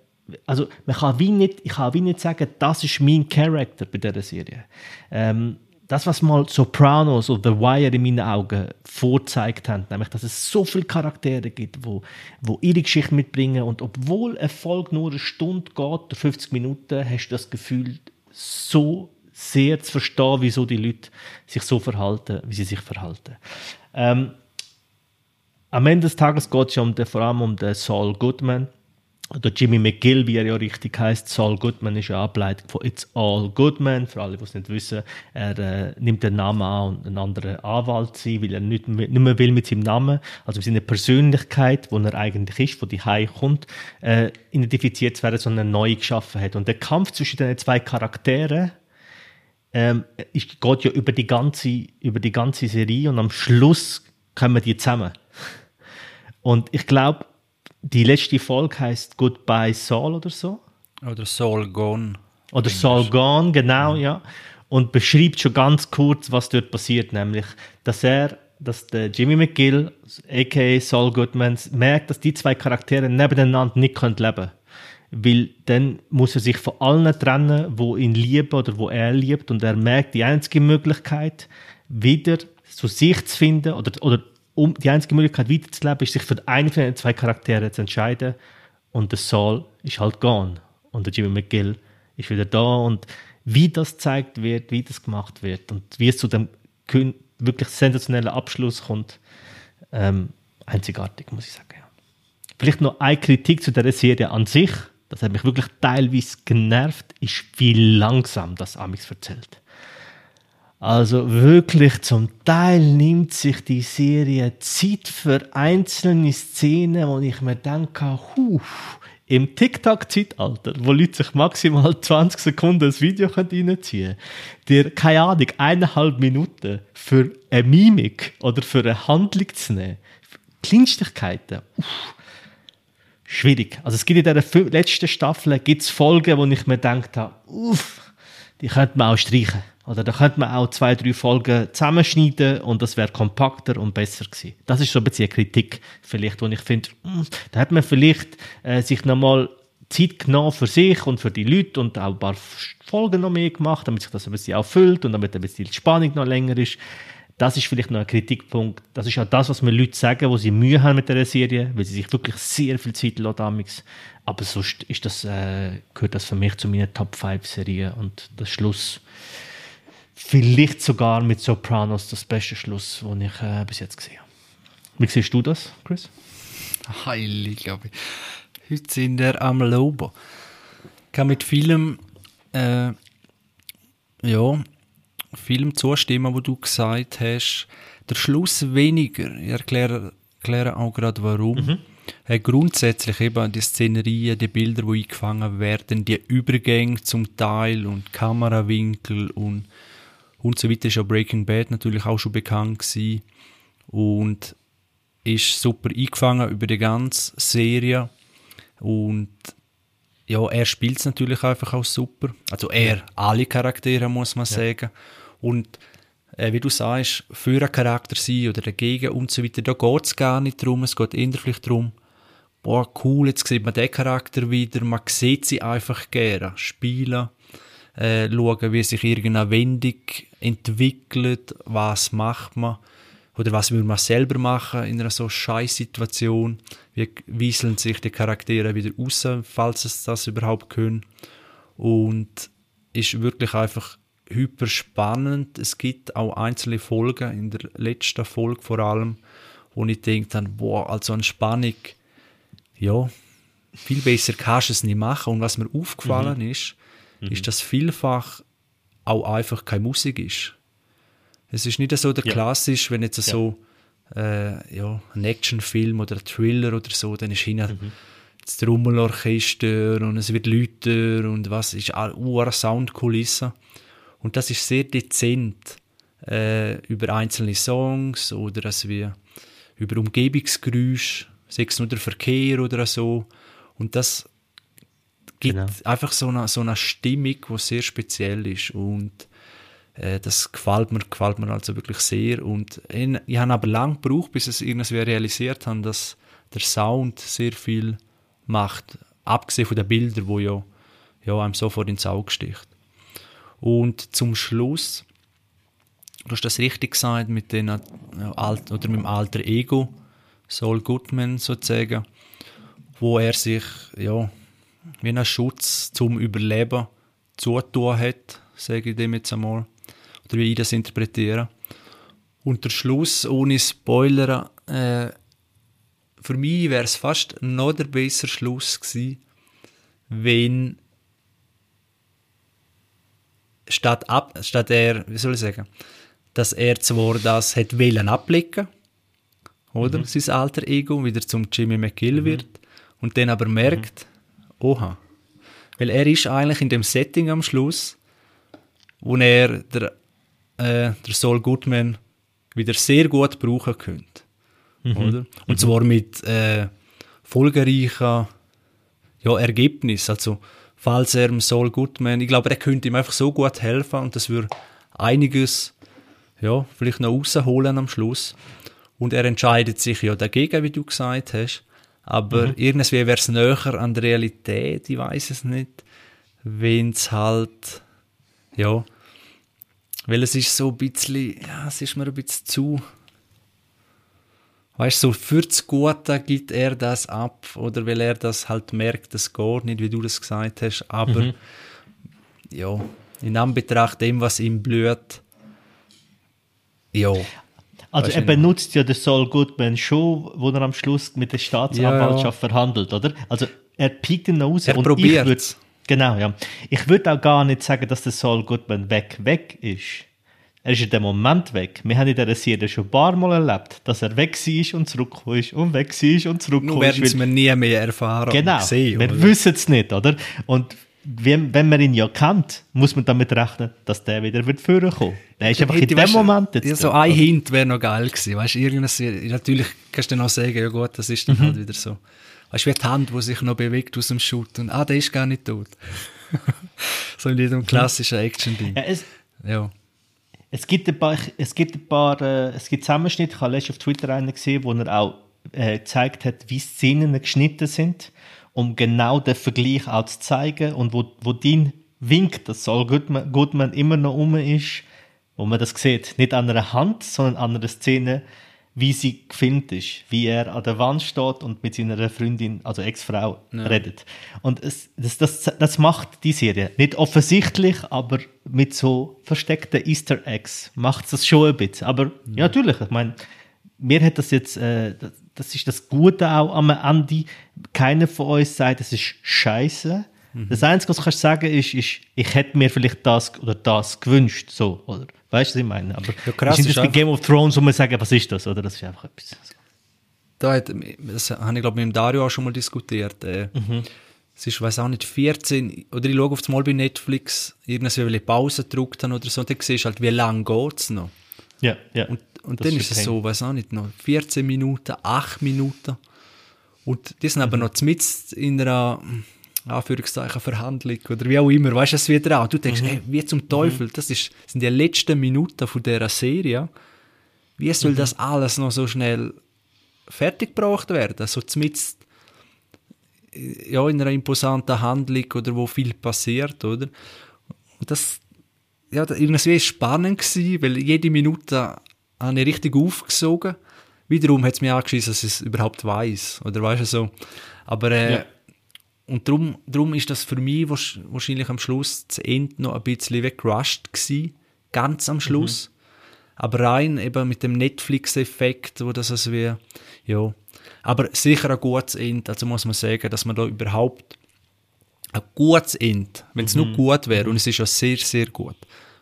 also man kann wie nicht, ich kann wie nicht sagen, das ist mein Charakter bei dieser Serie. Ähm, das, was mal Sopranos oder The Wire in meinen Augen vorzeigt haben, nämlich, dass es so viele Charaktere gibt, wo, wo ihre Geschichte mitbringen und obwohl ein Folge nur eine Stunde geht oder 50 Minuten, hast du das Gefühl, so sehr zu verstehen, wieso die Leute sich so verhalten, wie sie sich verhalten. Ähm, am Ende des Tages geht es ja um den, vor allem um den Saul Goodman, oder Jimmy McGill, wie er ja richtig heißt, Saul Goodman ist eine Ableitung von It's All Goodman. Für alle, die es nicht wissen, er äh, nimmt den Namen an und einen anderen Anwalt sein, weil er nicht mehr, nicht mehr will mit seinem Namen, also mit seiner Persönlichkeit, wo er eigentlich ist, wo die High kommt, äh, identifiziert zu werden, sondern neu geschaffen hat. Und der Kampf zwischen den zwei Charakteren ähm, ist, geht ja über die ganze, über die ganze Serie und am Schluss kommen die zusammen. Und ich glaube, die letzte Folge heißt Goodbye Saul oder so. Oder Saul Gone. Oder Saul Gone, genau, ja. ja. Und beschreibt schon ganz kurz, was dort passiert, nämlich, dass er, dass der Jimmy McGill, aka Saul Goodman, merkt, dass die zwei Charaktere nebeneinander nicht leben können. Weil dann muss er sich von allen trennen, wo ihn lieben oder wo er liebt. Und er merkt, die einzige Möglichkeit, wieder zu sich zu finden oder, oder um die einzige Möglichkeit weiterzuleben, ist sich für einen von den zwei Charakteren zu entscheiden. Und der Saul ist halt gone. Und der Jimmy McGill ist wieder da. Und wie das gezeigt wird, wie das gemacht wird und wie es zu dem wirklich sensationellen Abschluss kommt, ähm, einzigartig, muss ich sagen. Vielleicht noch eine Kritik zu der Serie an sich. Das hat mich wirklich teilweise genervt, ist, wie langsam das Amix erzählt. Also wirklich zum Teil nimmt sich die Serie Zeit für einzelne Szenen, wo ich mir denke, huh, im TikTok-Zeitalter, wo Leute sich maximal [LAUGHS] 20 Sekunden ein Video reinziehen können, dir, keine Ahnung, eineinhalb Minuten für eine Mimik oder für eine Handlung zu nehmen, Kleinigkeiten, uff, schwierig. Also es gibt in der letzten Staffel gibt's Folgen, wo ich mir habe, uff, die könnte man auch streichen. Oder da könnte man auch zwei, drei Folgen zusammenschneiden und das wäre kompakter und besser gewesen. Das ist so ein bisschen eine Kritik, vielleicht, wo ich finde, hm, da hat man vielleicht äh, sich nochmal Zeit genommen für sich und für die Leute und auch ein paar Folgen noch mehr gemacht, damit sich das ein bisschen auch füllt und damit ein bisschen die Spannung noch länger ist. Das ist vielleicht noch ein Kritikpunkt. Das ist auch das, was mir Leute sagen, wo sie Mühe haben mit der Serie, weil sie sich wirklich sehr viel Zeit lassen. Aber sonst ist das, äh, gehört das für mich zu meinen Top 5 Serien und das Schluss vielleicht sogar mit Sopranos das beste Schluss, den ich äh, bis jetzt gesehen habe. Wie siehst du das, Chris? Heilig, glaube ich. Heute sind wir am Lobo. Ich kann mit vielem, äh, ja, vielem zustimmen, wo du gesagt hast. Der Schluss weniger. Ich erkläre, erkläre auch gerade warum. Mhm. Äh, grundsätzlich eben die Szenerien, die Bilder, die eingefangen werden, die Übergänge zum Teil und Kamerawinkel und und so weiter ist ja Breaking Bad natürlich auch schon bekannt gewesen und ist super eingefangen über die ganze Serie und ja, er spielt es natürlich einfach auch super. Also er, alle Charaktere muss man ja. sagen. Und äh, wie du sagst, für einen Charakter sein oder dagegen und so weiter, da geht es gar nicht darum. Es geht eher vielleicht darum, boah, cool, jetzt sieht man den Charakter wieder, man sieht sie einfach gerne spielen äh, schauen, wie sich irgendeine Wendung entwickelt, was macht man oder was will man selber machen in einer so scheiß Situation, wie wieseln sich die Charaktere wieder raus, falls es das überhaupt können und ist wirklich einfach hyper spannend. Es gibt auch einzelne Folgen, in der letzten Folge vor allem, wo ich denke dann, boah, also eine Spannung, ja, viel besser kannst du es nicht machen. Und was mir aufgefallen mhm. ist, mhm. ist, dass vielfach auch einfach keine Musik ist. Es ist nicht so der ja. klassisch, wenn jetzt ja. so äh, ja, ein Actionfilm oder ein Thriller oder so, dann ist hinten mhm. das Trommelorchester und es wird lauter und was ist eine Soundkulisse. Und das ist sehr dezent äh, über einzelne Songs oder als wir über Umgebungsgeräusche, sei es nur der Verkehr oder so. Und das gibt genau. einfach so eine, so eine Stimmung, die sehr speziell ist. Und äh, das gefällt mir, gefällt mir also wirklich sehr. Und in, ich habe aber lange gebraucht, bis es irgendwie realisiert habe, dass der Sound sehr viel macht, abgesehen von den Bildern, wo ja, ja einem sofort ins Auge sticht. Und zum Schluss, du hast das richtig gesagt, mit, den, alt, oder mit dem alter Ego, Saul Goodman sozusagen, wo er sich ja, wie ein Schutz zum Überleben zutun hat, sage ich dem jetzt einmal oder wie ich das interpretiere. Und der Schluss, ohne Spoiler, äh, für mich wäre es fast noch der bessere Schluss gewesen, wenn statt, ab, statt er, wie soll ich sagen, dass er zwar das hätte wollen abblicken, oder, mhm. sein alter Ego, wieder zum Jimmy McGill mhm. wird, und dann aber merkt. Oha, weil er ist eigentlich in dem Setting am Schluss, wo er der äh, der Saul Goodman wieder sehr gut brauchen könnte. Mhm. Oder? Und mhm. zwar mit äh, folgereichen ja, Ergebnissen. Also, falls er dem Saul Goodman, ich glaube, er könnte ihm einfach so gut helfen und das würde einiges ja, vielleicht noch rausholen am Schluss. Und er entscheidet sich ja dagegen, wie du gesagt hast. Aber mhm. irgendwie wäre es näher an der Realität, ich weiß es nicht. Wenn es halt, ja, weil es ist so ein bisschen, ja, es ist mir ein bisschen zu. Weißt du, so für das Gute gibt er das ab oder weil er das halt merkt, das geht nicht, wie du das gesagt hast. Aber mhm. ja, in Anbetracht dem, was ihm blüht, ja. Also er benutzt ja den Saul Goodman schon, wo er am Schluss mit der Staatsanwaltschaft ja, ja. verhandelt, oder? Also er piekt ihn raus. Er probiert Genau, ja. Ich würde auch gar nicht sagen, dass der Saul Goodman weg, weg ist. Er ist in dem Moment weg. Wir haben in dieser Serie schon ein paar Mal erlebt, dass er weg war und zurückgekommen ist und weg war und zurückgekommen ist. Nur werden wir nie mehr erfahren genau, sehen. wir wissen es nicht, oder? Und wenn, wenn man ihn ja kennt, muss man damit rechnen, dass der wieder wird vorkommen. Der ist einfach in dem Moment jetzt. Ja, so ein Hint wäre noch geil gewesen. Weißt, irgendwas, natürlich kannst du dann auch sagen, ja gut, das ist dann mhm. halt wieder so. Weißt du, wie die Hand, die sich noch bewegt aus dem Schutt und ah, der ist gar nicht tot. [LAUGHS] so in jedem klassischen Action-Ding. Ja, es, ja. Es gibt ein paar, es gibt ein paar, äh, es gibt Zusammenschnitte, ich habe letztens auf Twitter einen gesehen, wo er auch äh, gezeigt hat, wie Szenen geschnitten sind, um genau den Vergleich auch zu zeigen und wo, wo dein Wink, dass Saul Goodman, Goodman immer noch um ist, wo man das sieht, nicht an einer Hand, sondern an einer Szene, wie sie gefilmt ist, wie er an der Wand steht und mit seiner Freundin, also Ex-Frau, ja. redet. Und es, das, das, das macht die Serie. Nicht offensichtlich, aber mit so versteckten Easter Eggs macht es das schon ein bisschen. Aber ja, natürlich, ich meine, mir hat das jetzt, äh, das ist das Gute auch am Ende. Keiner von uns sagt, es ist scheiße. Mhm. Das Einzige, was du kannst sagen ist, ist, ich hätte mir vielleicht das oder das gewünscht, so, oder? Weißt du, was ich meine? Aber ja, krass, ist das Game of Thrones, wo man sagen, was ist das, oder? Das ist einfach etwas. Da hat, das habe ich, glaube ich, mit dem Dario auch schon mal diskutiert. Äh, mhm. Es ist, weiß auch nicht, 14, oder ich schaue auf das Mal bei Netflix, irgendwie, weil ich Pause gedruckt habe oder so, und dann siehst du halt, wie lange geht es noch. Ja, ja. Und, und dann ist es so, weiß auch nicht, noch 14 Minuten, 8 Minuten. Und die sind mhm. aber noch mit in einer Anführungszeichen Verhandlung oder wie auch immer, weißt du, es wieder auch. Du denkst, mhm. hey, wie zum mhm. Teufel, das ist, sind die letzten Minuten von dieser Serie. Wie soll mhm. das alles noch so schnell fertig gebracht werden? So zumindest ja, in einer imposanten Handlung oder wo viel passiert, oder? Und das, ja, irgendwie war spannend gewesen, weil jede Minute habe ich richtig aufgesogen. Wiederum hat es mir angeschissen, dass ich es überhaupt weiß oder weißt du so. Aber äh, ja. Und darum, darum ist das für mich wahrscheinlich am Schluss zu Ende noch ein bisschen weggerusht gewesen, ganz am Schluss. Mhm. Aber rein eben mit dem Netflix-Effekt, wo das also wie, ja. Aber sicher ein gutes Ende, also muss man sagen, dass man da überhaupt ein gutes Ende, wenn es nur gut wäre, und es ist ja sehr, sehr gut.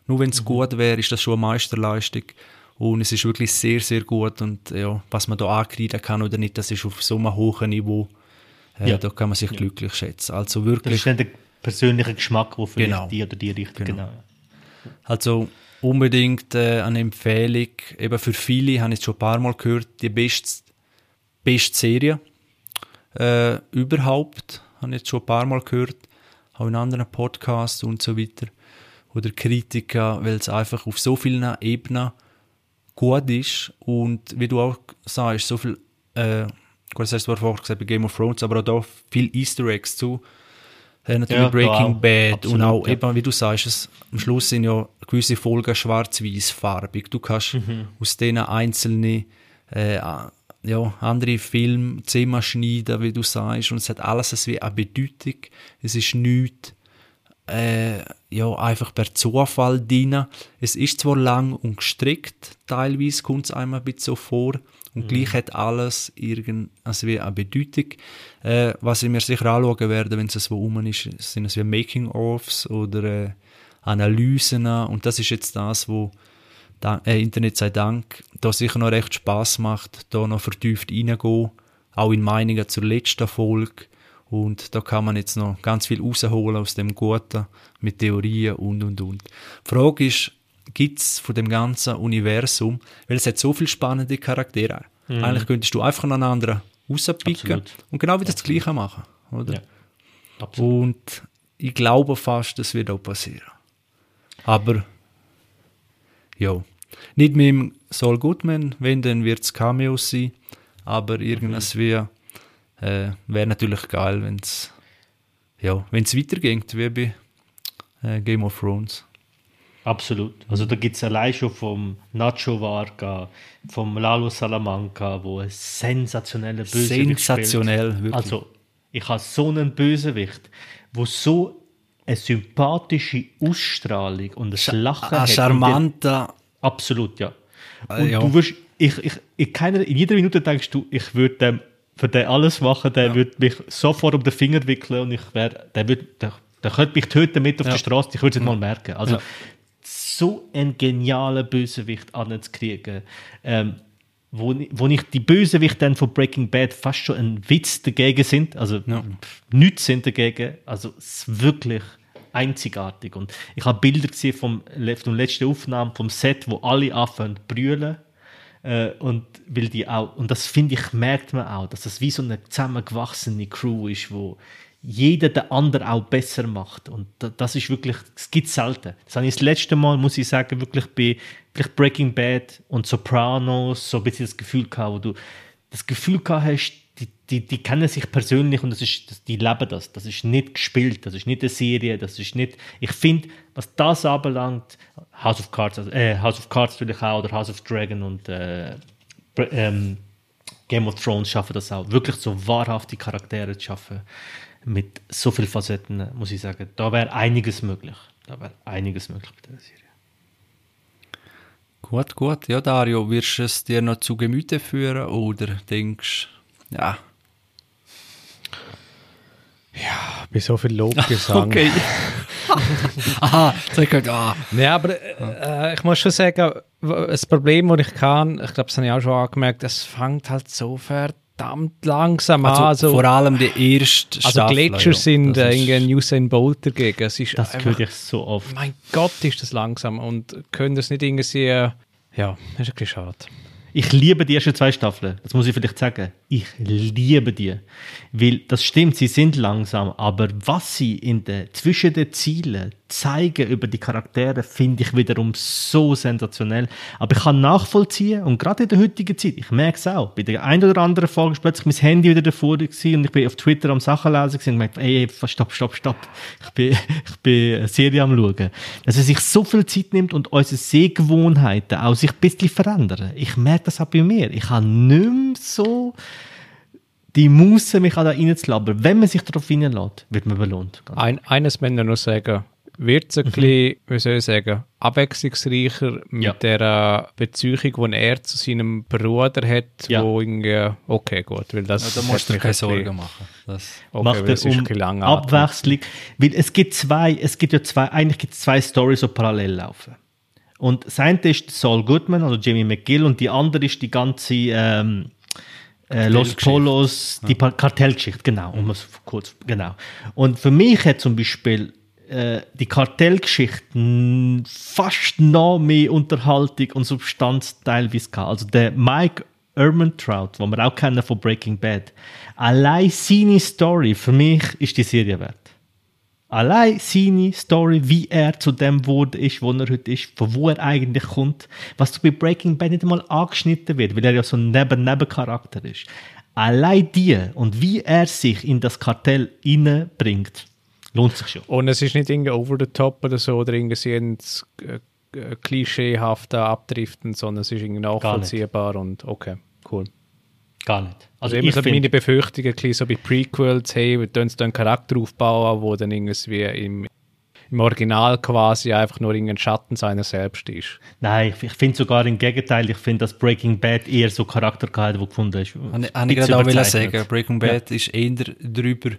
Nur wenn es gut wäre, ist das schon eine Meisterleistung. Und es ist wirklich sehr, sehr gut. Und ja, was man da ankreiden kann oder nicht, das ist auf so einem hohen Niveau. Äh, Ja. Da kann man sich glücklich schätzen. Also Das wirklich, ist dann der persönliche Geschmack, der vielleicht Genau. die oder die richtet. Genau. Genau. also unbedingt äh, eine Empfehlung. Eben für viele, habe ich jetzt schon ein paar Mal gehört, die beste, beste Serie äh, überhaupt. Habe ich jetzt schon ein paar Mal gehört. Auch in anderen Podcasts und so weiter. Oder Kritiker, weil es einfach auf so vielen Ebenen gut ist und wie du auch sagst, so viel, äh, gut, das hast du vorher gesagt bei Game of Thrones, aber auch da viel Easter Eggs zu. Äh, natürlich Ja, Breaking. Bad und Absolut, auch ja. eben, wie du sagst, es, am Schluss sind ja gewisse Folgen schwarz-weiß farbig. Du kannst Mhm. aus denen einzelne äh, ja, andere Filme zehnmal schneiden, wie du sagst, und es hat alles eine Bedeutung. Es ist nichts äh, ja, einfach per Zufall drin. Es ist zwar lang und gestrickt, teilweise kommt es einem ein bisschen so vor, und gleich hat alles irgend, also wie eine Bedeutung. Äh, was ich mir sicher anschauen werde, wenn es so rum ist, sind es wie Making-ofs oder äh, Analysen, und das ist jetzt das, wo da, äh, Internet sei Dank da sicher noch recht Spaß macht, da noch vertieft reingehen, auch in Meinungen zur letzten Folge. Und da kann man jetzt noch ganz viel rausholen aus dem Guten mit Theorien und und und. Die Frage ist, gibt es von dem ganzen Universum, weil es hat so viele spannende Charaktere. Eigentlich könntest du einfach einen anderen rauspicken Absolut. und genau wieder das Gleiche machen, oder? Ja. Absolut. Und ich glaube fast, das wird auch passieren. Aber, ja. Nicht mit dem Saul Goodman, wenn, dann wird es Cameos sein. Aber irgendwas wie, äh, wäre natürlich geil, wenn es ja, wenn's weitergeht, wie bei äh, Game of Thrones. Absolut. Also da gibt es allein schon vom Nacho Varga, vom Lalo Salamanca, wo ein sensationeller Bösewicht Sensationell, spielt. wirklich. Also ich habe so einen Bösewicht, wo so eine sympathische Ausstrahlung und ein Lachen Ein hat. charmanter, Absolut, ja. Äh, Und ja. du wirst, ich, ich, in, keiner, in jeder Minute denkst du, ich würde dem für den alles machen, der würde mich sofort um den Finger wickeln und ich wäre, der, würd, der, der könnte mich töten mit auf Ja. der Straße, ich würde es nicht mal merken. Also Ja. so einen genialen Bösewicht anzukriegen, ähm, wo, wo nicht die Bösewichte dann von Breaking Bad fast schon ein Witz dagegen sind, also Ja. nichts sind dagegen, also es ist wirklich einzigartig und ich habe Bilder gesehen vom, von der letzten Aufnahme vom Set, wo alle anfangen zu brüllen äh, und weil die auch und das finde ich merkt man auch, dass das wie so eine zusammengewachsene Crew ist, wo jeder den anderen auch besser macht und da- das ist wirklich, das gibt selten. Das habe ich das letzte Mal, muss ich sagen, wirklich bei vielleicht Breaking Bad und Sopranos so ein bisschen das Gefühl gehabt, wo du das Gefühl gehabt hast, die, die, die kennen sich persönlich und das ist, das, die leben das. Das ist nicht gespielt, das ist nicht eine Serie, das ist nicht. Ich finde, was das anbelangt, House of Cards, also, äh, House of Cards natürlich auch oder House of Dragon und äh, ähm, Game of Thrones schaffen das auch. Wirklich so wahrhafte Charaktere zu schaffen mit so vielen Facetten, muss ich sagen. Da wäre einiges möglich. Da wäre einiges möglich bei der Serie. Gut, gut. Ja, Dario, wirst du es dir noch zu Gemüte führen oder denkst ja, Bei so viel Lobgesang. [LAUGHS] okay. [LAUGHS] Aha, gedacht, ah. Nee, aber äh, ich muss schon sagen, das Problem, das ich kann, ich glaube, das habe ich auch schon angemerkt, es fängt halt so verdammt langsam Also, an. Also, vor allem die erste also Staffel. Gletscher ja. sind Das äh, irgendwie Usain Bolt dagegen. Es ist Das einfach, höre ich so oft. mein Gott, ist das langsam und können das nicht irgendwie, äh, ja, das ist ein bisschen schade. Ich liebe die ersten zwei Staffeln. Das muss ich vielleicht sagen. Ich liebe die. Weil das stimmt, sie sind langsam, aber was sie in der, zwischen den Zielen zeigen über die Charaktere, finde ich wiederum so sensationell. Aber ich kann nachvollziehen, und gerade in der heutigen Zeit, ich merke es auch, bei der einen oder anderen Folge ist plötzlich mein Handy wieder davor gewesen und ich bin auf Twitter am Sachen lesen und gemerkt, ey, stopp, stopp, stopp. Ich bin, [LAUGHS] ich bin eine Serie am schauen. Dass er sich so viel Zeit nimmt und unsere Sehgewohnheiten auch sich ein bisschen verändern. Ich merke das auch bei mir. Ich habe nicht mehr so die Muße, mich auch da reinzulassen. Wenn man sich darauf reinlässt, wird man belohnt. Ein, eines möchte ich noch sagen, wird es ein bisschen, wie soll ich sagen, abwechslungsreicher mit Ja. der Beziehung, die er zu seinem Bruder hat, Ja. wo irgendwie, okay, gut, weil das Ja, da musst du dir keine Sorgen machen. Das, Okay, macht er das ist ein um bisschen lang Abwechslung. Weil es gibt zwei, es gibt ja zwei, eigentlich gibt es zwei Stories, die parallel laufen. Und das eine ist Saul Goodman, also Jamie McGill, und die andere ist die ganze ähm, äh, Los. Polos, die Pa- Kartellgeschichte, genau, um es kurz, genau. Und für mich hat zum Beispiel äh, die Kartellgeschichte n- fast noch mehr Unterhaltung und Substanz teilweise gehabt. Also der Mike Ehrmantraut, den wir auch kennen von Breaking Bad, allein seine Story für mich ist die Serie wert. Allein seine Story, wie er zu dem wurde ist, wo er heute ist, von wo er eigentlich kommt, was bei Breaking Bad nicht einmal angeschnitten wird, weil er ja so ein Neben-Nebencharakter ist. Allein die und wie er sich in das Kartell reinbringt, lohnt sich schon. Und es ist nicht irgendwie over the top oder so, oder irgendwie ins äh, äh, klischeehafte Abdriften, sondern es ist irgendwie nachvollziehbar und okay, cool. Gar nicht. Also, Also immer ich so finde, meine Befürchtungen, ein so bei Prequels, hey, wir tun da einen Charakter aufbauen, wo dann irgendwie im, im Original quasi einfach nur irgendein Schatten seiner selbst ist. nein, ich finde sogar im Gegenteil, ich finde, dass Breaking Bad eher so Charakter gehabt, wo gefunden ist. Habe ich ein gerade auch sagen, Breaking Bad ist eher drüber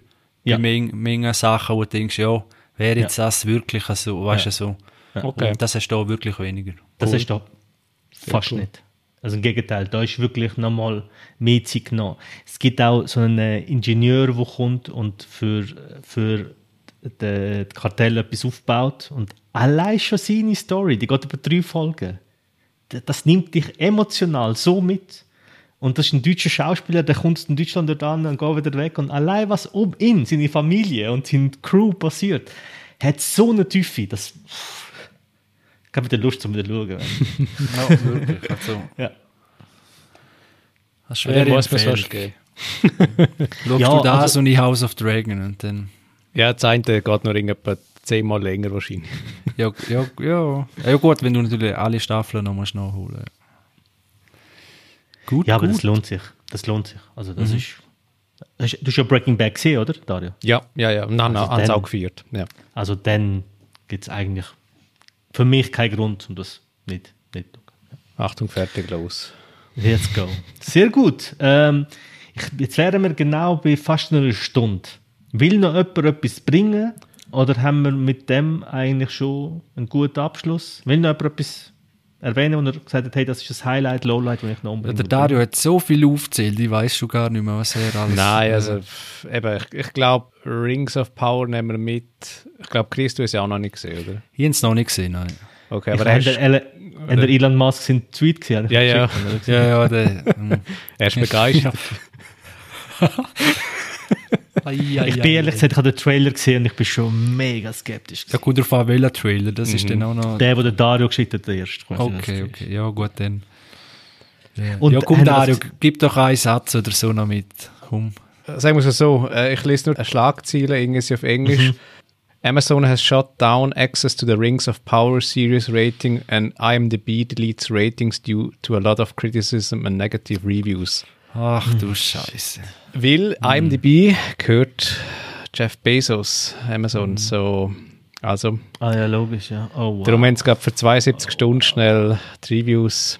Ja. bei Menge, Menge Sachen, wo du denkst, ja, wäre jetzt das wirklich so, weißt du, so. Okay. Und das hast du auch wirklich weniger. Das Cool. ist da fast cool. nicht. Also im Gegenteil, da ist wirklich nochmal mehr Zeit genommen. Es gibt auch so einen Ingenieur, der kommt und für, für das Kartell etwas aufbaut. Und allein schon seine Story, die geht über drei Folgen. Das nimmt dich emotional so mit. Und das ist ein deutscher Schauspieler, der kommt in Deutschland dort an und geht wieder weg. Und allein was um ihn, seine Familie und seine Crew passiert, hat so eine Tiefe, dass ich habe wieder Lust zum wieder schauen. Ja, wirklich. Also, ja. das ist Ja, schwer muss man Empfehlung. sonst geben. Schau Ja, du das also- und ich House of Dragon und dann... Ja, das eine geht noch etwa zehnmal länger wahrscheinlich. Ja, ja, ja. ja gut, wenn du natürlich alle Staffeln noch musst nachholen. Gut, Ja, aber gut. das lohnt sich. Das lohnt sich. Also das ist. Hast- Du hast ja Breaking Bad gesehen, oder, Dario? Ja, ja, ja. Dann Also auch gefeiert. Ja. Also dann gibt es eigentlich für mich keinen Grund, um das nicht nicht zu tun. Achtung, fertig, los. Let's go. Sehr gut. Ähm, ich, jetzt wären wir genau bei fast einer Stunde. Will noch jemand etwas bringen? Oder haben wir mit dem eigentlich schon einen guten Abschluss? Will noch jemand etwas erwähnen, wo er gesagt hat, hey, das ist das Highlight, Lowlight, das ich noch Ja, unbedingt der Dario hat so viel aufgezählt, ich weiß schon gar nicht mehr, was er alles... Nein, also eben, ich, ich glaube, Rings of Power nehmen wir mit. Ich glaube, Chris, du hast ja auch noch nicht gesehen, oder? Ich habe es noch nicht gesehen, nein. Okay, Aber er ist, hat der Elon Musk seinen Tweet gesehen? Ja, ja. Ja, ja, der... [LAUGHS] er ist begeistert. [LAUGHS] [LAUGHS] ai, ai, Ich bin ai, ehrlich ai. gesagt, ich habe den Trailer gesehen und ich bin schon mega skeptisch. Ja, gut, drauf an, welcher Trailer, das ist dann auch noch... Der, den der Dario geschickt hat, der erste. Okay, okay, ja gut, dann... Ja, Und ja komm Dario, gib doch einen Satz oder so noch mit. Komm. Sagen wir es so, äh, ich lese nur eine Schlagzeile, irgendwie auf Englisch. Mhm. Amazon has shut down access to the Rings of Power series rating and IMDb deletes ratings due to a lot of criticism and negative reviews. Ach du Scheiße. Weil IMDb gehört Jeff Bezos, Amazon, so, also, Ah ja, logisch, ja. Oh, wow. darum haben sie gerade für 72 Stunden schnell die Reviews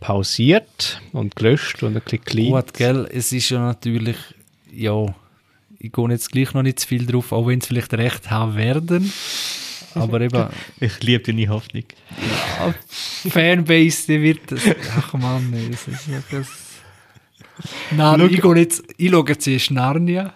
pausiert und gelöscht und ein bisschen clean. Gut, gell, es ist ja natürlich, ja, ich gehe jetzt gleich noch nicht zu viel drauf, auch wenn sie vielleicht recht haben werden. Aber eben, [LAUGHS] Ich liebe deine Hoffnung. Fanbase, die wird das, ach Mann, ey, das ist ja das... Nein, Schau- ich gehe jetzt, ich schaue jetzt erst Narnia.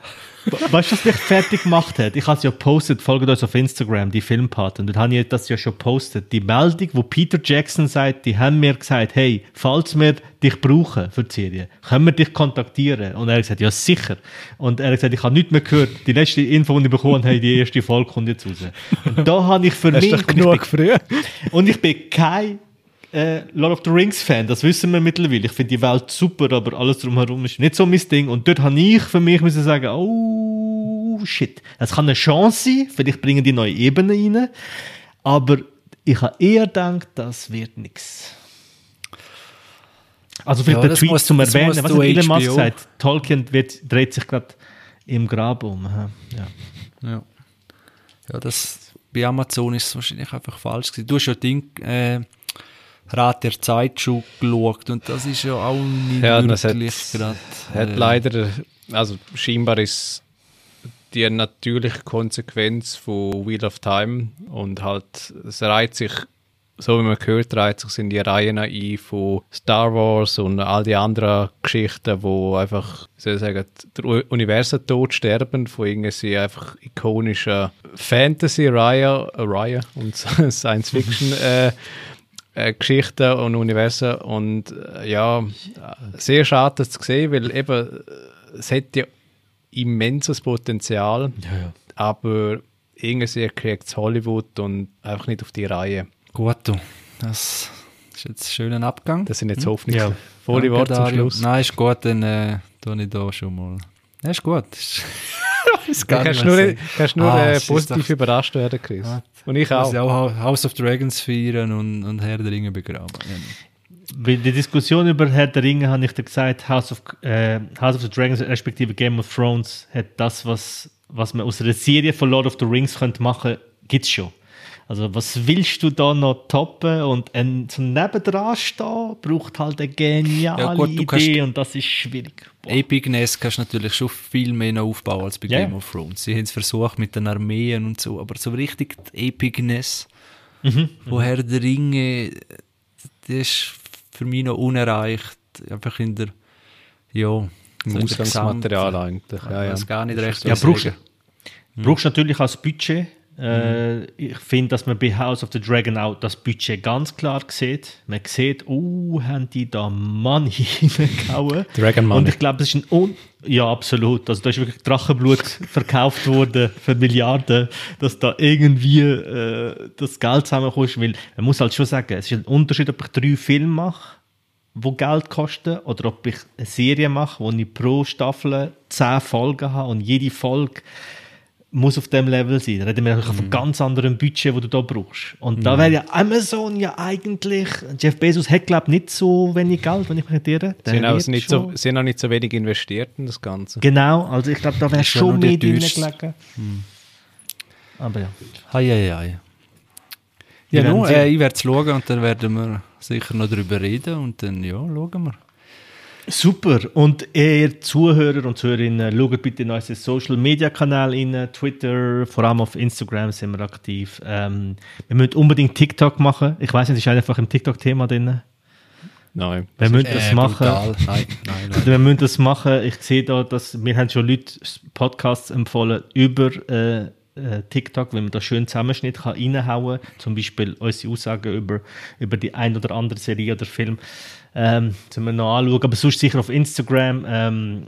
Weißt du, was mich fertig gemacht hat? Ich habe es ja gepostet, folgt uns auf Instagram, die Filmpaten. Dort habe ich das ja schon gepostet. Die Meldung, wo Peter Jackson sagt, die haben mir gesagt, hey, falls wir dich brauchen für die Serie, können wir dich kontaktieren? Und er hat gesagt, ja sicher. Und er hat gesagt, ich habe nichts mehr gehört. Die letzte Info, die ich bekommen habe, die erste Folge kommt jetzt raus. Und da habe ich für mich... ist doch genug früh. Und ich bin kein äh, Lord of the Rings Fan, das wissen wir mittlerweile. Ich finde die Welt super, aber alles drumherum ist nicht so mein Ding. Und dort habe ich für mich müssen sagen, oh shit, das kann eine Chance sein, vielleicht bringen die neue Ebene rein, aber ich habe eher gedacht, das wird nichts. Also vielleicht Ja, der Tweet muss- zum Erwähnen, was hat Elon Musk gesagt? Tolkien wird, dreht sich gerade im Grab um. Ja. Ja. Ja, das, bei Amazon ist es wahrscheinlich einfach falsch gewesen. Du hast ja Ding, äh, Rat der Zeit schon geschaut. Und das ist ja auch nicht Ja, das hat, wirklich gerade... hat äh, leider, also scheinbar ist die natürliche Konsequenz von Wheel of Time und halt, es reiht sich, so wie man gehört, reiht sich in die Reihen ein von Star Wars und all die anderen Geschichten, wo einfach, wie soll ich sagen, der Universum tot sterben von irgendwie einfach ikonischen Fantasy-Reihen Reihen und [LAUGHS] Science-Fiction äh, äh, Geschichten und Universen und äh, ja, sehr schade das zu sehen, weil eben es hat ja immenses Potenzial, aber irgendwie kriegt es Hollywood und einfach nicht auf die Reihe. Gut, du. Das ist jetzt ein schöner Abgang. Das sind jetzt Ja. hoffnungsvolle Danke, Worte zum. Schluss. Nein, ist gut, dann äh, tue ich da schon mal. Ja, ist gut. [LAUGHS] Du gar kannst nur, kannst nur Ah, äh, positiv doch- überrascht werden, Chris. Ah. Und ich auch. Ja auch House of Dragons feiern und, und Herr der Ringe begraben. Ja. Bei der Diskussion über Herr der Ringe habe ich dir gesagt, House of, äh, House of the Dragons respektive Game of Thrones hat das, was, was man aus einer Serie von Lord of the Rings könnte machen, gibt's schon. Also was willst du da noch toppen und ein so nebendran stehen, braucht halt eine geniale Ja, gut, du Idee kannst- und das ist schwierig. Boah. Epicness kannst du natürlich schon viel mehr noch aufbauen als bei Ja, Game of Thrones. Sie haben es versucht mit den Armeen und so, aber so richtig die Epicness Mhm. von Herr der Ringe, das ist für mich noch unerreicht. Einfach in der, ja, Im Ausgangsmaterial eigentlich. Ja, Ja, gar nicht recht Ja, was brauchst, sagen. brauchst natürlich auch das Budget. Äh, Ich finde, dass man bei House of the Dragon auch das Budget ganz klar sieht. Man sieht, oh, haben die da Money [LAUGHS] hineingehauen. Dragon Money. Und ich glaube, das ist ein Un ja, absolut. Also da ist wirklich Drachenblut [LAUGHS] verkauft worden für Milliarden, dass da irgendwie äh, das Geld zusammenkommt. Weil man muss halt schon sagen, es ist ein Unterschied, ob ich drei Filme mache, die Geld kosten, oder ob ich eine Serie mache, wo ich pro Staffel zehn Folgen habe und jede Folge muss auf dem Level sein. Da reden wir natürlich von einem ganz anderen Budget, das du da brauchst. Und da wäre ja Amazon ja eigentlich, Jeff Bezos hat glaube ich nicht so wenig Geld, wenn ich mich irre. Sie haben, auch nicht so, sie haben auch nicht so wenig investiert in das Ganze. Genau, also ich glaube, da wäre schon mehr drin gelegen. Aber ja. Hei, hei, hei. Ja, sehen. äh, ich werde es schauen und dann werden wir sicher noch darüber reden und dann, ja, schauen wir. Super. Und ihr Zuhörer und Zuhörerinnen, schaut bitte in unseren Social Media Kanal rein, Twitter, vor allem auf Instagram sind wir aktiv. Ähm, wir müssen unbedingt TikTok machen. Ich weiß nicht, ist einfach im TikTok-Thema drin. Nein. Wir müssen das Äh, machen. Nein, nein, [LAUGHS] nein. wir müssen das machen. Ich sehe da, dass wir haben schon Leute Podcasts empfohlen über äh, äh, TikTok, wenn man da schön Zusammenschnitt kann reinhauen kann. Zum Beispiel unsere Aussagen über, über die ein oder andere Serie oder Film. Ähm, sollen wir noch anschauen. Aber sonst sicher auf Instagram. Ähm,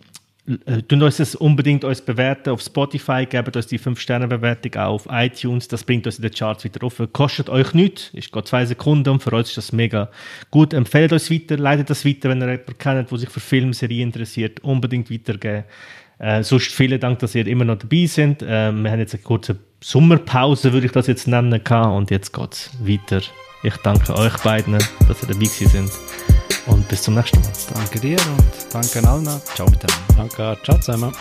äh, tun uns das unbedingt uns bewerten auf Spotify, gebt uns die 5-Sterne-Bewertung auch auf iTunes, das bringt uns in den Charts wieder auf. Kostet euch nichts, ist gerade zwei Sekunden und für uns ist das mega gut. Empfehlt uns weiter, leitet das weiter, wenn ihr jemanden kennt, der sich für Filmserien interessiert, unbedingt weitergeben. Äh, sonst vielen Dank, dass ihr immer noch dabei seid. Äh, wir haben jetzt eine kurze Sommerpause, würde ich das jetzt nennen, und jetzt geht es weiter. Ich danke euch beiden, dass ihr dabei sind und bis zum nächsten Mal. Danke dir und danke allen. Ciao miteinander. Danke. Ciao zusammen.